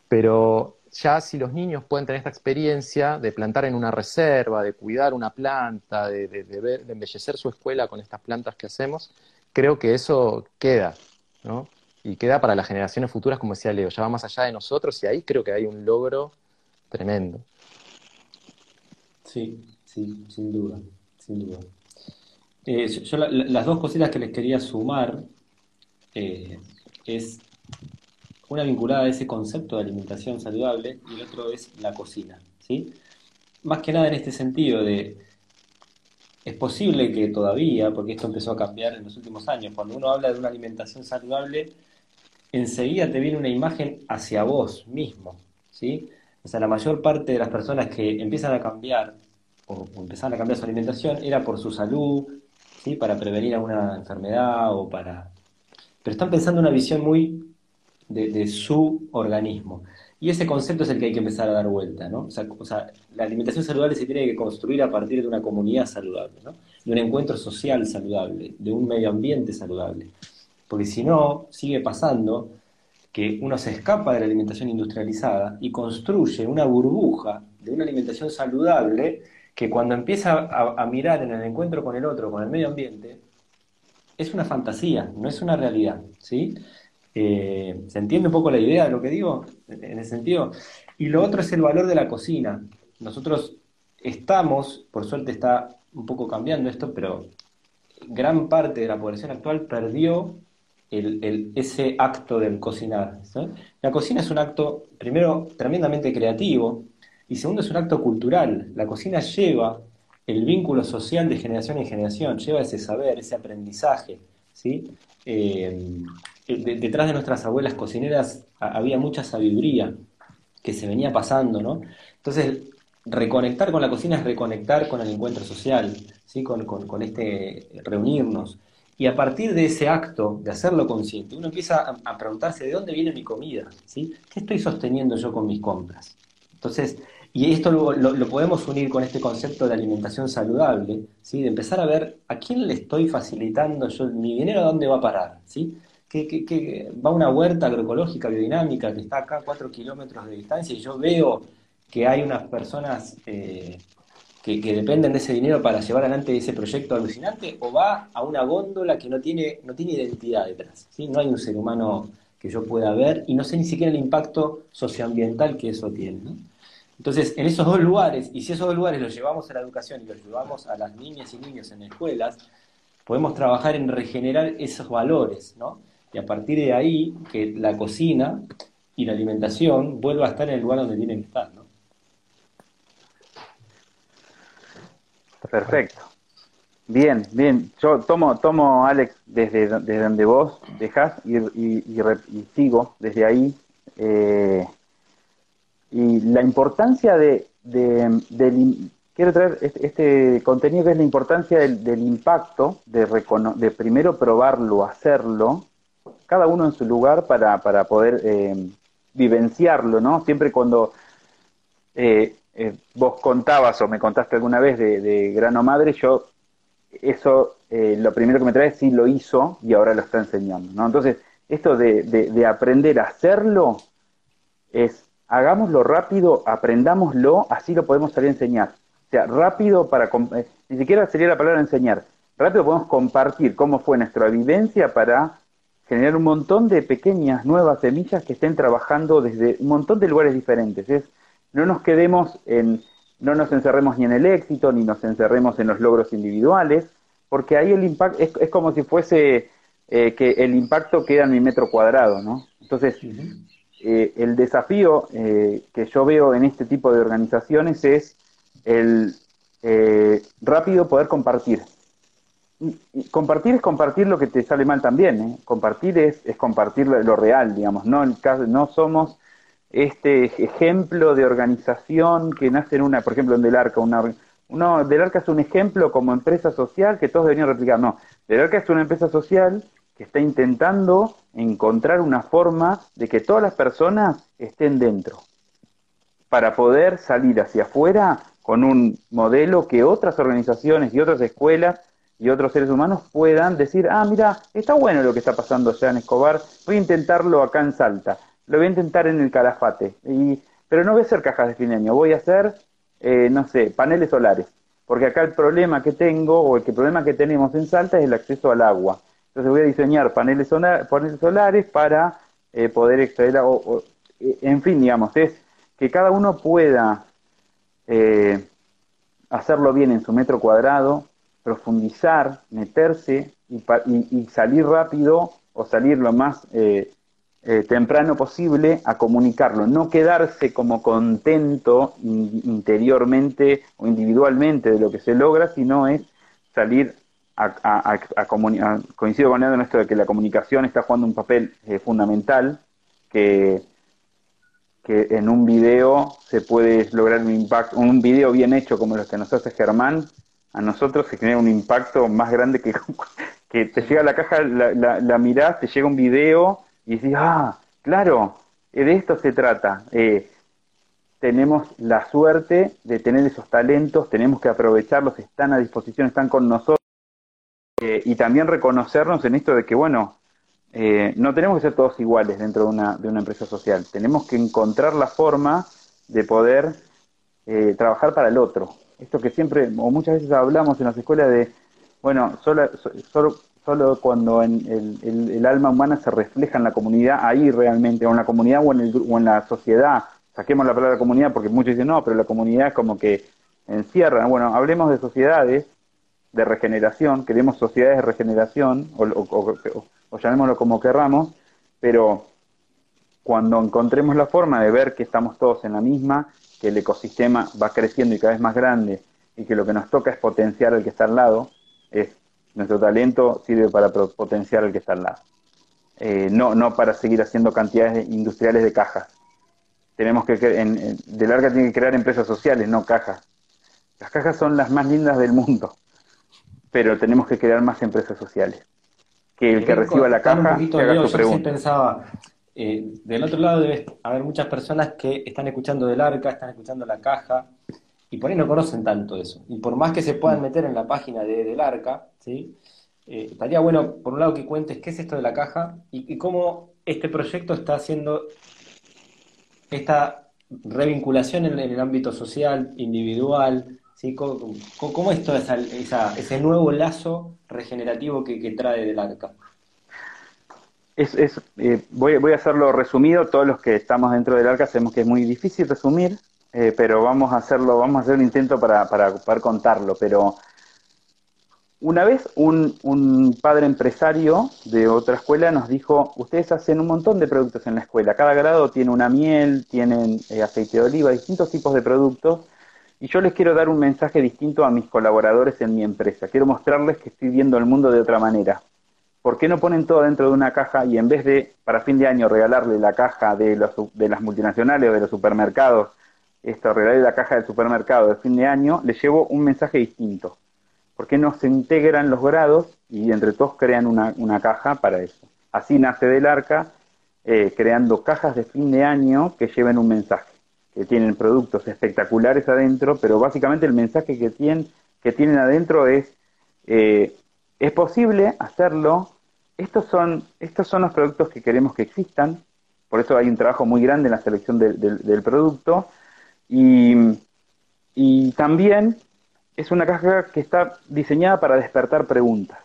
Pero ya si los niños pueden tener esta experiencia de plantar en una reserva, de cuidar una planta, de, embellecer su escuela con estas plantas que hacemos, creo que eso queda, ¿no? Y queda para las generaciones futuras, como decía Leo, ya va más allá de nosotros y ahí creo que hay un logro tremendo. Sí, sí, sin duda, sin duda. Eh, yo las dos cositas que les quería sumar eh, es una vinculada a ese concepto de alimentación saludable y el otro es la cocina. ¿sí? Más que nada en este sentido de, es posible que todavía, porque esto empezó a cambiar en los últimos años, cuando uno habla de una alimentación saludable, enseguida te viene una imagen hacia vos mismo. ¿sí? O sea, la mayor parte de las personas que empiezan a cambiar o, empezaron a cambiar su alimentación era por su salud, ¿sí? para prevenir alguna enfermedad o para... Pero están pensando en una visión muy de, su organismo. Y ese concepto es el que hay que empezar a dar vuelta, ¿no? O sea, la alimentación saludable se tiene que construir a partir de una comunidad saludable. De un encuentro social saludable, de un medio ambiente saludable. Porque si no, sigue pasando que uno se escapa de la alimentación industrializada y construye una burbuja de una alimentación saludable que cuando empieza a, mirar en el encuentro con el otro, con el medio ambiente, es una fantasía, no es una realidad, ¿sí? Eh, ¿Se entiende un poco la idea de lo que digo en ese sentido? Y lo otro es el valor de la cocina. Nosotros estamos, por suerte está un poco cambiando esto, pero gran parte de la población actual perdió ese acto del cocinar. La cocina es un acto, primero, tremendamente creativo, y segundo, es un acto cultural. La cocina lleva el vínculo social de generación en generación, lleva ese saber, ese aprendizaje. ¿sí? Eh, detrás de nuestras abuelas cocineras había mucha sabiduría que se venía pasando, ¿no? Entonces, reconectar con la cocina es reconectar con el encuentro social, ¿sí? con, este reunirnos. Y a partir de ese acto, de hacerlo consciente, uno empieza a, a preguntarse de dónde viene mi comida, ¿sí? ¿Qué estoy sosteniendo yo con mis compras? Entonces, y esto lo, podemos unir con este concepto de alimentación saludable, ¿sí? de empezar a ver a quién le estoy facilitando yo mi dinero, a dónde va a parar. ¿sí? Que, va una huerta agroecológica biodinámica que está acá a cuatro kilómetros de distancia y yo veo que hay unas personas eh, que, dependen de ese dinero para llevar adelante ese proyecto alucinante, o va a una góndola que no tiene, no tiene identidad detrás. ¿sí? No hay un ser humano que yo pueda ver y no sé ni siquiera el impacto socioambiental que eso tiene. Entonces, en esos dos lugares, y si esos dos lugares los llevamos a la educación y los llevamos a las niñas y niños en escuelas, podemos trabajar en regenerar esos valores, ¿no? Y a partir de ahí, que la cocina y la alimentación vuelva a estar en el lugar donde tienen que estar, ¿no? Perfecto. Bien, bien. Yo tomo, tomo Alex, desde, desde donde vos dejás y, y sigo desde ahí. Eh, y la importancia de, quiero traer este, este, contenido que es la importancia del, impacto, de, de primero probarlo, hacerlo, cada uno en su lugar para, para poder eh, vivenciarlo, ¿no? Siempre cuando eh, eh, vos contabas o me contaste alguna vez de, Grano Madre, yo eso lo primero que me trae es si lo hizo y ahora lo está enseñando, ¿no? Entonces, esto de, de aprender a hacerlo es hagámoslo rápido, aprendámoslo, así lo podemos salir a enseñar. O sea, rápido para, ni siquiera sería la palabra enseñar, rápido podemos compartir cómo fue nuestra vivencia para generar un montón de pequeñas nuevas semillas que estén trabajando desde un montón de lugares diferentes. Es, no nos quedemos en, no nos encerremos ni en el éxito, ni nos encerremos en los logros individuales, porque ahí el impacto es, es como si fuese eh, que el impacto queda en mi metro cuadrado, ¿no? Entonces, eh, el desafío eh, que yo veo en este tipo de organizaciones es el rápido poder compartir. Compartir es compartir lo que te sale mal también, Compartir es, es compartir lo, real, digamos, no, somos este ejemplo de organización que nace en una, por ejemplo, en Del Arca, una, Del Arca es un ejemplo como empresa social que todos deberían replicar, no, Del Arca es una empresa social que está intentando encontrar una forma de que todas las personas estén dentro, para poder salir hacia afuera con un modelo que otras organizaciones y otras escuelas y otros seres humanos puedan decir, ah, mira, está bueno lo que está pasando allá en Escobar, voy a intentarlo acá en Salta, lo voy a intentar en el Calafate, y, pero no voy a hacer cajas de fin de voy a hacer, eh, no sé, paneles solares, porque acá el problema que tengo o el problema que tenemos en Salta es el acceso al agua. Entonces voy a diseñar paneles, paneles solares para eh, poder extraer, o, eh, en fin, digamos, es que cada uno pueda eh, hacerlo bien en su metro cuadrado, profundizar, meterse y, salir rápido o salir lo más temprano posible a comunicarlo, no quedarse como contento interiormente o individualmente de lo que se logra, sino es salir a, coincido con Leandro en esto de que la comunicación está jugando un papel eh, fundamental, que, que en un video se puede lograr un impacto, un video bien hecho como los que nos hace Germán, a nosotros se genera un impacto más grande que, que te llega la caja, la, la, mirás, te llega un video y dices, ah, claro, de esto se trata. Eh, tenemos la suerte de tener esos talentos, tenemos que aprovecharlos, están a disposición, están con nosotros eh, y también reconocernos en esto de que, bueno, eh, no tenemos que ser todos iguales dentro de una, de una empresa social. Tenemos que encontrar la forma de poder eh, trabajar para el otro. Esto que siempre, o muchas veces hablamos en las escuelas de, bueno, solo, solo, cuando en el, el, alma humana se refleja en la comunidad, ahí realmente, o en la comunidad o en, el, o en la sociedad. Saquemos la palabra comunidad porque muchos dicen, no, pero la comunidad es como que encierra. Bueno, hablemos de sociedades de regeneración, queremos sociedades de regeneración, o, llamémoslo como querramos, pero cuando encontremos la forma de ver que estamos todos en la misma, que el ecosistema va creciendo y cada vez más grande, y que lo que nos toca es potenciar al que está al lado, es nuestro talento sirve para potenciar al que está al lado. Eh, no, no para seguir haciendo cantidades industriales de cajas. Tenemos que, de larga tiene que crear empresas sociales, no cajas. Las cajas son las más lindas del mundo pero tenemos que crear más empresas sociales. Que el que reciba la caja que haga su pregunta. Sí pensaba, eh, del otro lado debe haber muchas personas que están escuchando del arca, están escuchando la caja, y por ahí no conocen tanto eso. Y por más que se puedan meter en la página de, del arca, ¿sí? Eh, estaría bueno, por un lado, que cuentes qué es esto de la caja y, y cómo este proyecto está haciendo esta revinculación en, en el ámbito social, individual, ¿sí? ¿Cómo, es todo ese nuevo lazo regenerativo que, trae del arca? Es, eh, voy, voy, a hacerlo resumido, todos los que estamos dentro del arca sabemos que es muy difícil resumir, eh, pero vamos a hacerlo, vamos a hacer un intento para, para contarlo, pero una vez un, un, padre empresario de otra escuela nos dijo, ustedes hacen un montón de productos en la escuela, cada grado tiene una miel, tienen eh, aceite de oliva, distintos tipos de productos, y yo les quiero dar un mensaje distinto a mis colaboradores en mi empresa. Quiero mostrarles que estoy viendo el mundo de otra manera. ¿Por qué no ponen todo dentro de una caja y en vez de para fin de año regalarle la caja de, las multinacionales o de los supermercados, esto, regalarle la caja del supermercado de fin de año, les llevo un mensaje distinto? ¿Por qué no se integran los grados y entre todos crean una, una caja para eso? Así nace del arca, eh, creando cajas de fin de año que lleven un mensaje que tienen productos espectaculares adentro, pero básicamente el mensaje que tienen, que tienen adentro es, eh, es posible hacerlo, estos son, estos son los productos que queremos que existan, por eso hay un trabajo muy grande en la selección del producto, y, y también es una caja que está diseñada para despertar preguntas.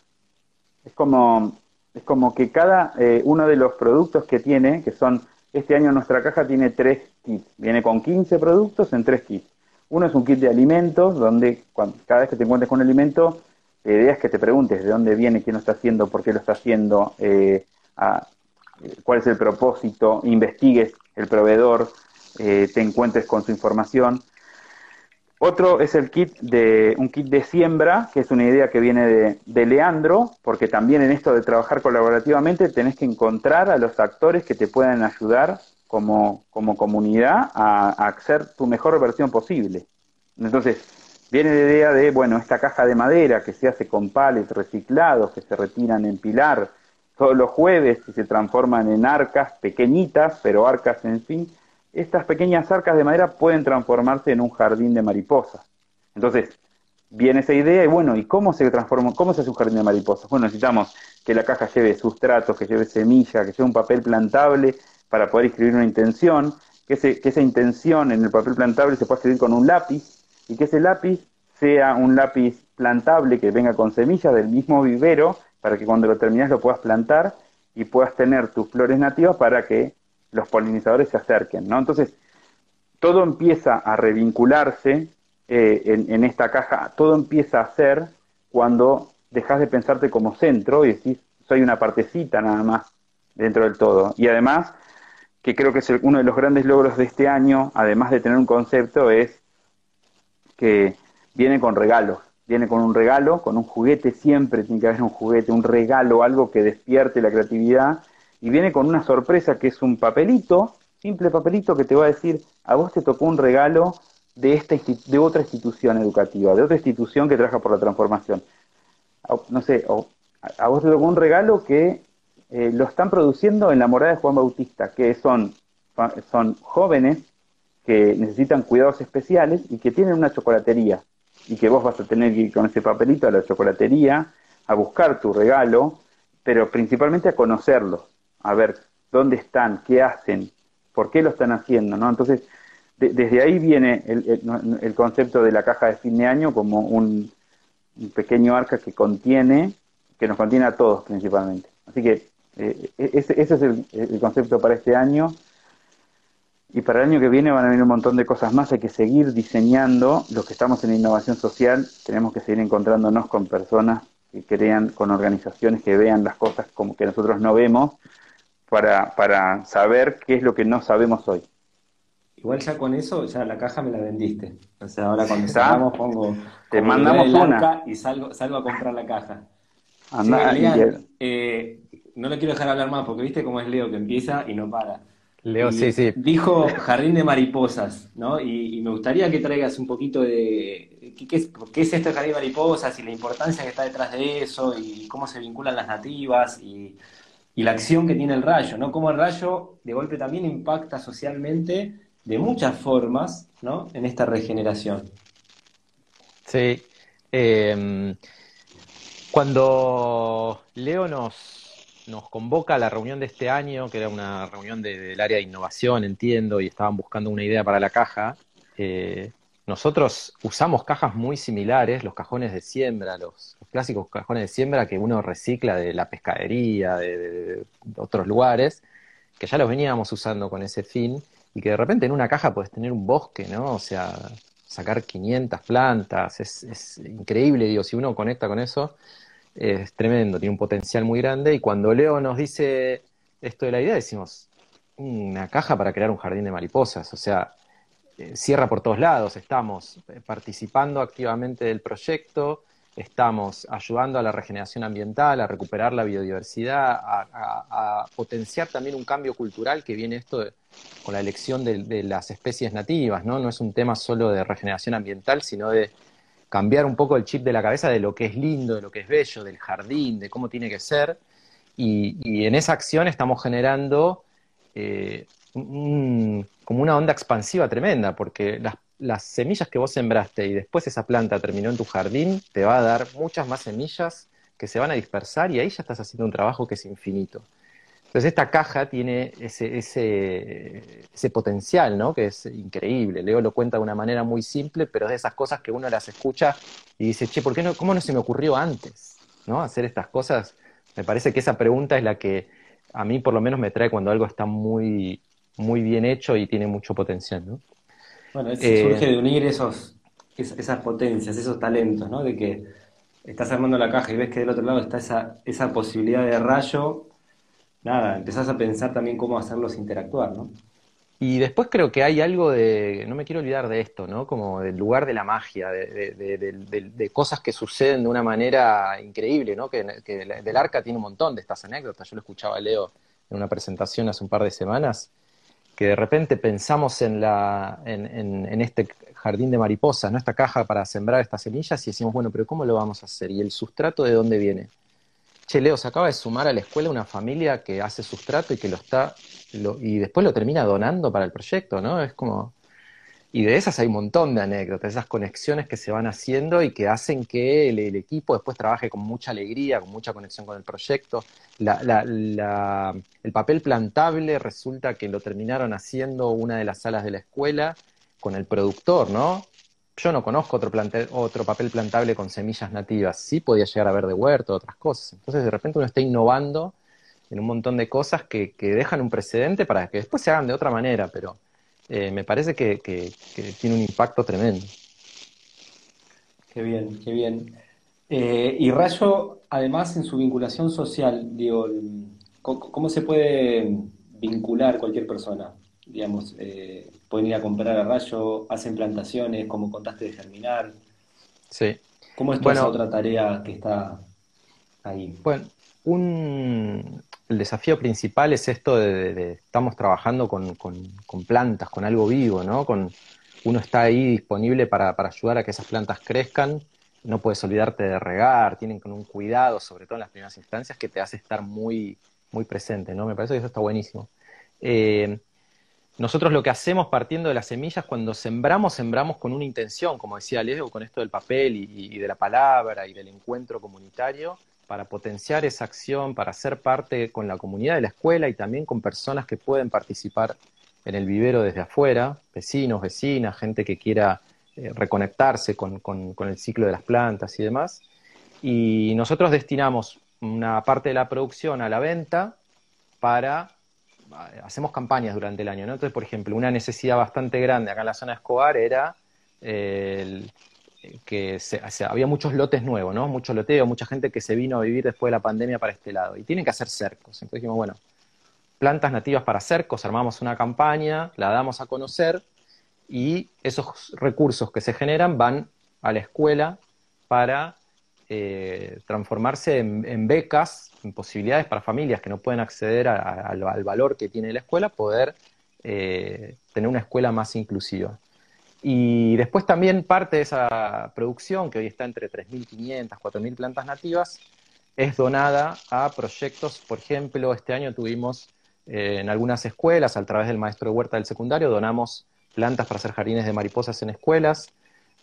Es como es como que cada eh, uno de los productos que tiene, que son, este año nuestra caja tiene tres kits, viene con 15 productos en tres kits. Uno es un kit de alimentos, donde cada vez que te encuentres con un alimento, la idea es que te preguntes de dónde viene, quién lo está haciendo, por qué lo está haciendo, eh, cuál es el propósito, investigues el proveedor, eh, te encuentres con su información. Otro es el kit de un kit de siembra, que es una idea que viene de, Leandro, porque también en esto de trabajar colaborativamente tenés que encontrar a los actores que te puedan ayudar como, como comunidad a, a hacer tu mejor versión posible. Entonces, viene la idea de, bueno, esta caja de madera que se hace con pales reciclados, que se retiran en pilar todos los jueves y se transforman en arcas pequeñitas, pero arcas en fin, estas pequeñas arcas de madera pueden transformarse en un jardín de mariposas. Entonces, viene esa idea y bueno, ¿y cómo se transforma, cómo se hace un jardín de mariposas? Bueno, necesitamos que la caja lleve sustratos, que lleve semilla, que lleve un papel plantable para poder escribir una intención, que, que esa intención en el papel plantable se pueda escribir con un lápiz y que ese lápiz sea un lápiz plantable que venga con semillas del mismo vivero para que cuando lo termines lo puedas plantar y puedas tener tus flores nativas para que los polinizadores se acerquen, ¿no? Entonces, todo empieza a revincularse eh, en, esta caja, todo empieza a ser cuando dejas de pensarte como centro y decís, soy una partecita nada más dentro del todo. Y además, que creo que es uno de los grandes logros de este año, además de tener un concepto, es que viene con regalos. Viene con un regalo, con un juguete, siempre tiene que haber un juguete, un regalo, algo que despierte la creatividad y viene con una sorpresa que es un papelito, simple papelito que te va a decir, a vos te tocó un regalo de, esta, de otra institución educativa, de otra institución que trabaja por la transformación. No sé, a vos te tocó un regalo que eh, lo están produciendo en la morada de Juan Bautista, que son, son jóvenes que necesitan cuidados especiales y que tienen una chocolatería y que vos vas a tener que ir con ese papelito a la chocolatería a buscar tu regalo, pero principalmente a conocerlos a ver dónde están, qué hacen, por qué lo están haciendo, ¿no? Entonces, desde ahí viene el, concepto de la caja de fin de año como un, pequeño arca que contiene, que nos contiene a todos principalmente. Así que eh, e, ese, es el, concepto para este año. Y para el año que viene van a venir un montón de cosas más. Hay que seguir diseñando. Los que estamos en innovación social, tenemos que seguir encontrándonos con personas que crean, con organizaciones que vean las cosas como que nosotros no vemos para, para saber qué es lo que no sabemos hoy. Igual ya con eso, ya la caja me la vendiste. O sea, ahora cuando salgamos pongo... Te mandamos una. Y salgo, salgo a comprar la caja. Anda, eh, no le quiero dejar hablar más porque viste cómo es Leo que empieza y no para. Leo, sí, sí. Dijo jardín de mariposas, ¿no? Y, me gustaría que traigas un poquito de ¿qué, es, qué es este jardín de mariposas y la importancia que está detrás de eso y cómo se vinculan las nativas y, y la acción que tiene el rayo, ¿no? Cómo el rayo de golpe también impacta socialmente de muchas formas, ¿no? En esta regeneración. Sí. Em, cuando Leo nos, nos convoca a la reunión de este año, que era una reunión del área de innovación, entiendo, y estaban buscando una idea para la caja, eh, nosotros usamos cajas muy similares, los cajones de siembra, los, clásicos cajones de siembra que uno recicla de la pescadería, de, otros lugares, que ya los veníamos usando con ese fin, y que de repente en una caja puedes tener un bosque, ¿no? O sea, sacar 500 plantas, es, es increíble, digo, si uno conecta con eso, es tremendo, tiene un potencial muy grande, y cuando Leo nos dice esto de la idea, decimos, una caja para crear un jardín de mariposas, o sea, eh, cierra por todos lados. Estamos participando activamente del proyecto, estamos ayudando a la regeneración ambiental, a recuperar la biodiversidad, a, potenciar también un cambio cultural que viene esto con la elección de, las especies nativas, ¿no? No es un tema solo de regeneración ambiental, sino de cambiar un poco el chip de la cabeza de lo que es lindo, de lo que es bello, del jardín, de cómo tiene que ser. Y, en esa acción estamos generando eh, como una onda expansiva tremenda, porque las, semillas que vos sembraste y después esa planta terminó en tu jardín, te va a dar muchas más semillas que se van a dispersar y ahí ya estás haciendo un trabajo que es infinito. Entonces esta caja tiene ese, ese, ese potencial, ¿no? Que es increíble. Leo lo cuenta de una manera muy simple, pero es de esas cosas que uno las escucha y dice, che, ¿por qué no, cómo no se me ocurrió antes? ¿No? Hacer estas cosas Me parece que esa pregunta es la que a mí por lo menos me trae cuando algo está muy, muy bien hecho y tiene mucho potencial, ¿no? Bueno, eh, surge de unir esos, esas potencias, esos talentos, ¿no? De que estás armando la caja y ves que del otro lado está esa, esa posibilidad de rayo, nada, empezás a pensar también cómo hacerlos interactuar, ¿no? Y después creo que hay algo de, no me quiero olvidar de esto, ¿no? Como del lugar de la magia, de, de, cosas que suceden de una manera increíble, ¿no? Que, del arca tiene un montón de estas anécdotas. Yo lo escuchaba a Leo en una presentación hace un par de semanas, que de repente pensamos en, la, en, en, este jardín de mariposas, ¿no? Esta caja para sembrar estas semillas y decimos, bueno, pero ¿cómo lo vamos a hacer? ¿Y el sustrato de dónde viene? Che, Leo, se acaba de sumar a la escuela una familia que hace sustrato y que lo está y después lo termina donando para el proyecto, ¿no? Es como... Y de esas hay un montón de anécdotas, esas conexiones que se van haciendo y que hacen que el, equipo después trabaje con mucha alegría, con mucha conexión con el proyecto. el papel plantable resulta que lo terminaron haciendo una de las salas de la escuela con el productor, ¿no? Yo no conozco otro, otro papel plantable con semillas nativas. Sí podía llegar a ver de huerto, otras cosas. Entonces de repente uno está innovando en un montón de cosas que, dejan un precedente para que después se hagan de otra manera, pero eh, me parece que, tiene un impacto tremendo. Qué bien, qué bien. Eh, y Rayo, además, en su vinculación social, digo, ¿cómo, se puede vincular cualquier persona? Digamos, eh, pueden ir a comprar a Rayo, hacen plantaciones, como contaste de germinar. Sí. ¿Cómo es toda otra tarea que está ahí? Bueno, un, el desafío principal es esto de, estamos trabajando con, plantas, con algo vivo, ¿no? Con, uno está ahí disponible para, ayudar a que esas plantas crezcan, no puedes olvidarte de regar, tienen con un cuidado, sobre todo en las primeras instancias, que te hace estar muy, muy presente, ¿no? Me parece que eso está buenísimo. Eh, nosotros lo que hacemos partiendo de las semillas, cuando sembramos, sembramos con una intención, como decía Leo, con esto del papel y de la palabra y del encuentro comunitario, para potenciar esa acción, para ser parte con la comunidad de la escuela y también con personas que pueden participar en el vivero desde afuera, vecinos, vecinas, gente que quiera eh, reconectarse con, el ciclo de las plantas y demás. Y nosotros destinamos una parte de la producción a la venta para, hacemos campañas durante el año, Entonces, por ejemplo, una necesidad bastante grande acá en la zona de Escobar era eh, que había muchos lotes nuevos, ¿no? Mucho loteo, mucha gente que se vino a vivir después de la pandemia para este lado. Y tienen que hacer cercos. Entonces dijimos, bueno, plantas nativas para cercos, armamos una campaña, la damos a conocer y esos recursos que se generan van a la escuela para eh, transformarse en, becas, en posibilidades para familias que no pueden acceder al valor que tiene la escuela, poder eh, tener una escuela más inclusiva. Y después también parte de esa producción, que hoy está entre 3.500, 4.000 plantas nativas, es donada a proyectos. Por ejemplo, este año tuvimos eh, en algunas escuelas, a través del maestro de huerta del secundario, donamos plantas para hacer jardines de mariposas en escuelas.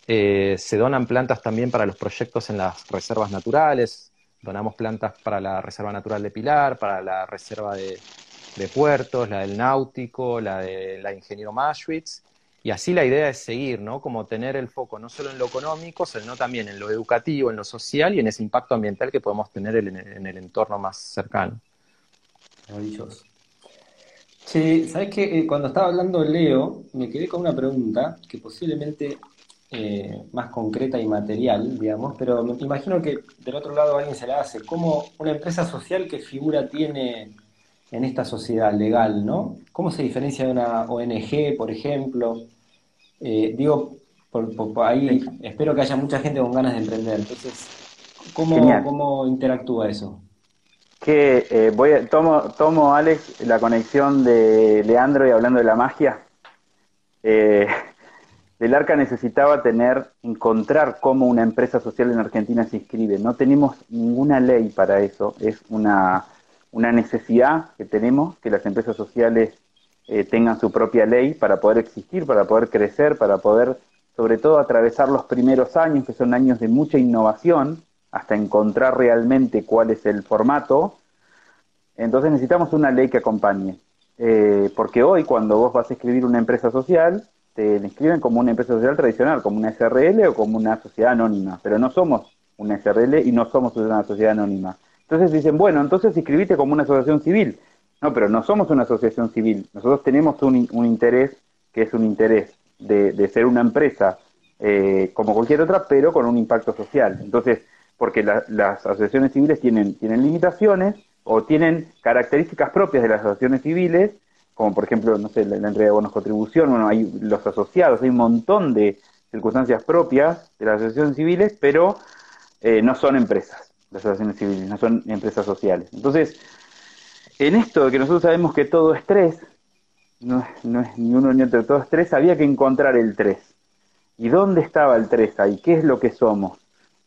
Eh, se donan plantas también para los proyectos en las reservas naturales. Donamos plantas para la Reserva Natural de Pilar, para la Reserva de, Puertos, la del Náutico, la de la Ingeniero Maschwitz y así la idea es seguir, ¿no? Como tener el foco no solo en lo económico, sino también en lo educativo, en lo social y en ese impacto ambiental que podemos tener en, el entorno más cercano. Maravilloso. Sí, ¿sabes qué? Eh, cuando estaba hablando Leo, me quedé con una pregunta que posiblemente eh, más concreta y material, digamos, pero me imagino que del otro lado alguien se la hace. ¿Cómo una empresa social qué figura tiene en esta sociedad legal, ¿no? ¿Cómo se diferencia de una ONG, por ejemplo? Eh, digo, por, ahí espero que haya mucha gente con ganas de emprender. Entonces, ¿cómo, interactúa eso? Que eh, voy a, tomo, tomo, Alex, la conexión de Leandro y hablando de la magia. Eh, el ARCA necesitaba tener, encontrar cómo una empresa social en Argentina se inscribe. No tenemos ninguna ley para eso. Es una, una necesidad que tenemos, que las empresas sociales eh, tengan su propia ley para poder existir, para poder crecer, para poder, sobre todo, atravesar los primeros años, que son años de mucha innovación, hasta encontrar realmente cuál es el formato. Entonces necesitamos una ley que acompañe. Eh, porque hoy cuando vos vas a escribir una empresa social, te inscriben como una empresa social tradicional, como una SRL o como una sociedad anónima, pero no somos una SRL y no somos una sociedad anónima. Entonces dicen, bueno, entonces inscribite como una asociación civil. No, pero no somos una asociación civil. Nosotros tenemos un, un interés que es un interés de, de ser una empresa eh, como cualquier otra, pero con un impacto social. Entonces, porque las asociaciones civiles tienen, tienen limitaciones o tienen características propias de las asociaciones civiles, como por ejemplo, no sé, la, entrega de bonos contribución, bueno, hay los asociados, hay un montón de circunstancias propias de las asociaciones civiles, pero eh, no son empresas, las asociaciones civiles, no son empresas sociales. Entonces, en esto de que nosotros sabemos que todo es tres, no, no es ni uno ni otro, todo es tres, había que encontrar el tres. ¿Y dónde estaba el tres ahí? ¿Qué es lo que somos?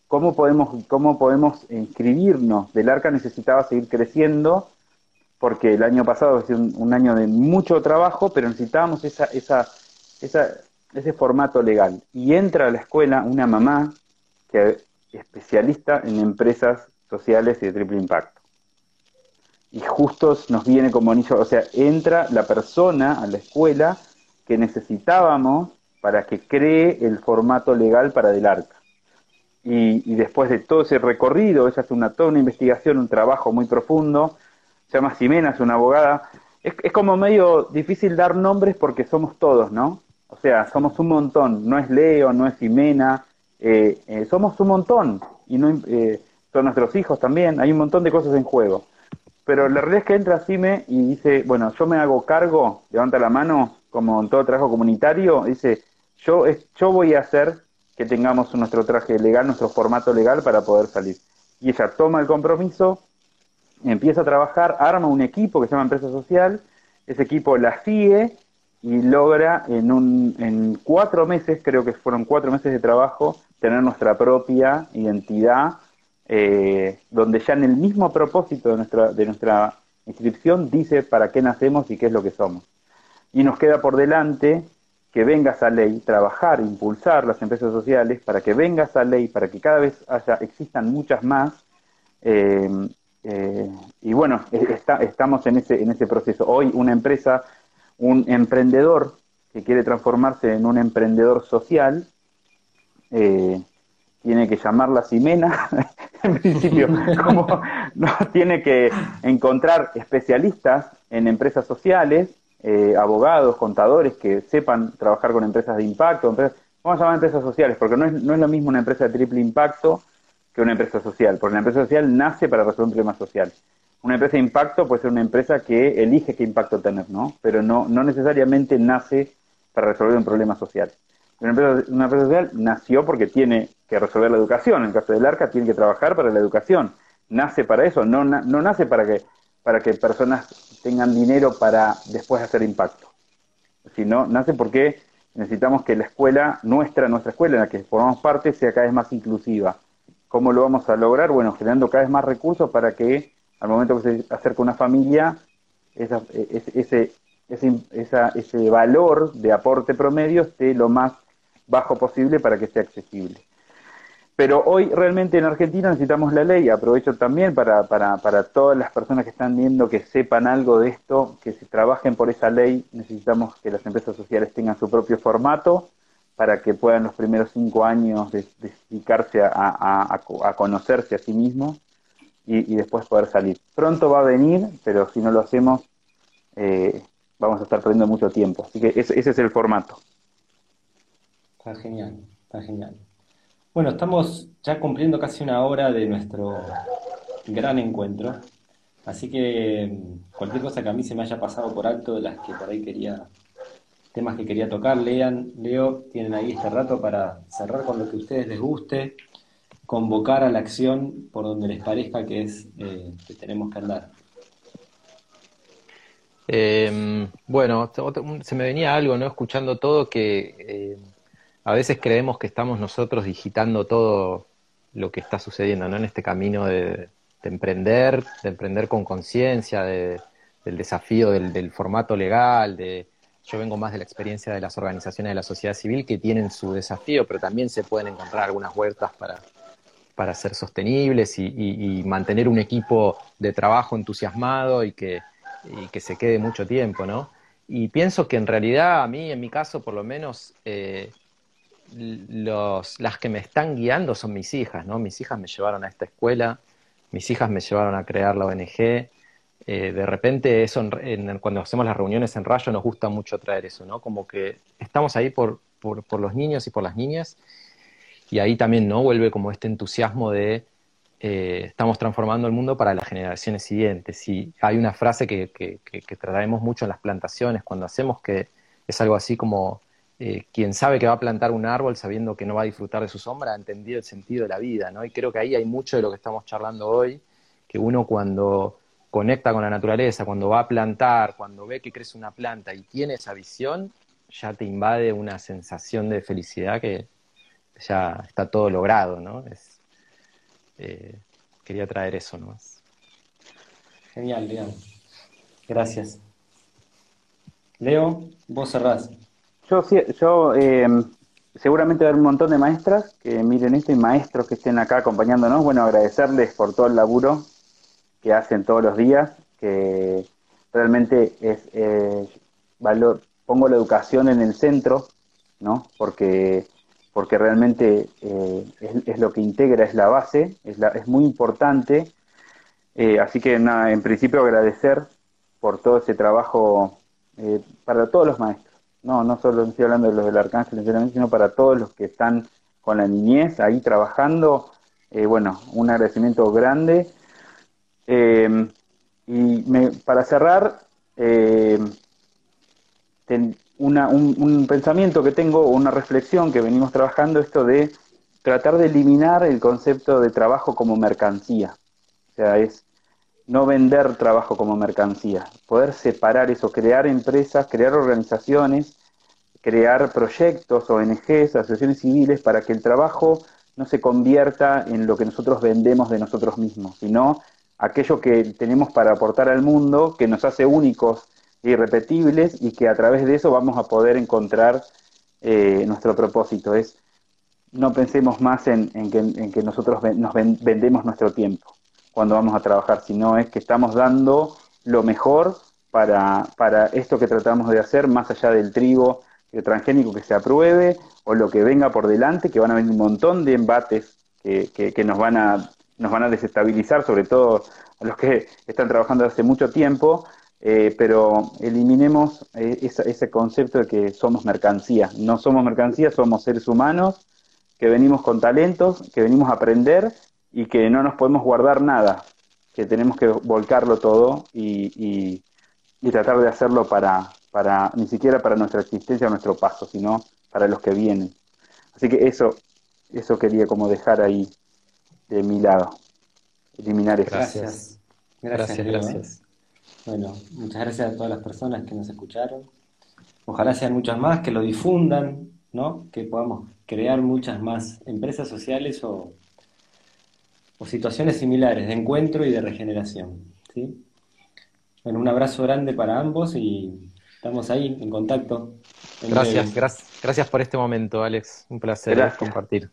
¿Cómo podemos, cómo podemos inscribirnos? Del arca necesitaba seguir creciendo porque el año pasado fue un, año de mucho trabajo, pero necesitábamos esa, esa, esa, ese formato legal. Y entra a la escuela una mamá que es especialista en empresas sociales y de triple impacto. Y justo nos viene como anillo, o sea, entra la persona a la escuela que necesitábamos para que cree el formato legal para del arca. Y, después de todo ese recorrido, ella hace una, toda una investigación, un trabajo muy profundo, se llama Ximena, es una abogada, es, es como medio difícil dar nombres porque somos todos, ¿no? O sea, somos un montón, no es Leo, no es Ximena, eh, eh, somos un montón, y no, eh, son nuestros hijos también, hay un montón de cosas en juego. Pero la realidad es que entra Cime y dice, bueno, yo me hago cargo, levanta la mano, como en todo trabajo comunitario, dice, yo, yo voy a hacer que tengamos nuestro traje legal, nuestro formato legal para poder salir. Y ella toma el compromiso, empieza a trabajar, arma un equipo que se llama Empresa Social, ese equipo la sigue y logra en, un, en cuatro meses, creo que fueron cuatro meses de trabajo, tener nuestra propia identidad, eh, donde ya en el mismo propósito de nuestra, de nuestra inscripción dice para qué nacemos y qué es lo que somos. Y nos queda por delante que venga esa ley, trabajar, impulsar las empresas sociales para que venga esa ley, para que cada vez haya, existan muchas más. Eh, eh, y bueno, estamos en ese, en ese proceso. Hoy una empresa, un emprendedor que quiere transformarse en un emprendedor social, eh, tiene que llamarla Simena, en principio, como no tiene que encontrar especialistas en empresas sociales eh, abogados, contadores que sepan trabajar con empresas de impacto, empresas, vamos a llamar empresas sociales, porque no es, no es lo mismo una empresa de triple impacto que una empresa social, porque una empresa social nace para resolver un problema social. Una empresa de impacto puede ser una empresa que elige qué impacto tener, ¿no? Pero no, no necesariamente nace para resolver un problema social. Una empresa, social nació porque tiene que resolver la educación. En el caso del ARCA, tiene que trabajar para la educación. Nace para eso, no, no nace para que, para que personas tengan dinero para después hacer impacto. Si no, nace porque necesitamos que la escuela, nuestra, nuestra escuela en la que formamos parte, sea cada vez más inclusiva. ¿Cómo lo vamos a lograr? Bueno, generando cada vez más recursos para que al momento que se acerca una familia, ese, ese, ese valor de aporte promedio esté lo más bajo posible para que sea accesible. Pero hoy realmente en Argentina necesitamos la ley. Aprovecho también para, para, para todas las personas que están viendo que sepan algo de esto, que si trabajen por esa ley, necesitamos que las empresas sociales tengan su propio formato para que puedan los primeros cinco años dedicarse a, a, a, conocerse a sí mismos y, después poder salir. Pronto va a venir, pero si no lo hacemos, eh, vamos a estar perdiendo mucho tiempo. Así que ese, ese es el formato. Está genial, está genial. Bueno, estamos ya cumpliendo casi una hora de nuestro gran encuentro. Así que mm, cualquier cosa que a mí se me haya pasado por alto de las que por ahí quería, temas que quería tocar, lean, Leo, tienen ahí este rato para cerrar con lo que a ustedes les guste, convocar a la acción por donde les parezca que es eh, que tenemos que andar. Eh, bueno, se me venía algo, ¿no? Escuchando todo que eh, a veces creemos que estamos nosotros digitando todo lo que está sucediendo, ¿no? En este camino de, emprender, de emprender con conciencia, de, del desafío del, formato legal, de yo vengo más de la experiencia de las organizaciones de la sociedad civil que tienen su desafío, pero también se pueden encontrar algunas vueltas para, para ser sostenibles y, mantener un equipo de trabajo entusiasmado y que, y que se quede mucho tiempo, ¿no? Y pienso que en realidad, a mí, en mi caso, por lo menos, eh, los, las que me están guiando son mis hijas, ¿no? Mis hijas me llevaron a esta escuela, mis hijas me llevaron a crear la ONG. Eh, de repente, eso cuando hacemos las reuniones en Rayo nos gusta mucho traer eso, ¿no? Como que estamos ahí por, por, los niños y por las niñas, y ahí también, ¿no? Vuelve como este entusiasmo de eh, estamos transformando el mundo para las generaciones siguientes. Y hay una frase que, que, mucho en las plantaciones cuando hacemos que es algo así como eh, quien sabe que va a plantar un árbol sabiendo que no va a disfrutar de su sombra ha entendido el sentido de la vida, ¿no? Y creo que ahí hay mucho de lo que estamos charlando hoy, que uno cuando conecta con la naturaleza, cuando va a plantar, cuando ve que crece una planta y tiene esa visión, ya te invade una sensación de felicidad que ya está todo logrado, ¿no? Es, eh, quería traer eso nomás. Genial, Leo. Gracias. Leo, vos cerrás. Yo, yo eh, seguramente va a haber un montón de maestras que miren esto y maestros que estén acá acompañándonos. Bueno, agradecerles por todo el laburo que hacen todos los días, que realmente es eh, valor, pongo la educación en el centro, ¿no? Porque, porque realmente eh, es, lo que integra, es la base, es, la, es muy importante. Eh, así que nada, en principio agradecer por todo ese trabajo eh, para todos los maestros. No, no solo estoy hablando de los del Arcángel, sino para todos los que están con la niñez ahí trabajando. bueno, un agradecimiento grande. Y para cerrar, un, pensamiento que tengo, una reflexión que venimos trabajando, esto de tratar de eliminar el concepto de trabajo como mercancía. O sea, es no vender trabajo como mercancía, poder separar eso, crear empresas, crear organizaciones, crear proyectos, ONGs, asociaciones civiles, para que el trabajo no se convierta en lo que nosotros vendemos de nosotros mismos, sino aquello que tenemos para aportar al mundo, que nos hace únicos irrepetibles y que a través de eso vamos a poder encontrar eh, nuestro propósito. Es no pensemos más en, que, nosotros nos vendemos nuestro tiempo cuando vamos a trabajar, sino es que estamos dando lo mejor para, para esto que tratamos de hacer, más allá del trigo transgénico que se apruebe o lo que venga por delante, que van a venir un montón de embates que, que, nos, van a, nos van a desestabilizar, sobre todo a los que están trabajando hace mucho tiempo, eh, pero eliminemos eh, ese concepto de que somos mercancía. No somos mercancía, somos seres humanos que venimos con talentos, que venimos a aprender y que no nos podemos guardar nada, que tenemos que volcarlo todo y, tratar de hacerlo para, para, ni siquiera para nuestra existencia o nuestro paso, sino para los que vienen. Así que eso, eso quería como dejar ahí de mi lado, eliminar eso. Gracias. Gracias, gracias. Bueno, muchas gracias a todas las personas que nos escucharon. Ojalá sean muchas más, que lo difundan, ¿no? Que podamos crear muchas más empresas sociales o, o situaciones similares de encuentro y de regeneración. ¿sí? Bueno, un abrazo grande para ambos y estamos ahí en contacto. gracias, gracias, gracias por este momento, Alex. Un placer compartir.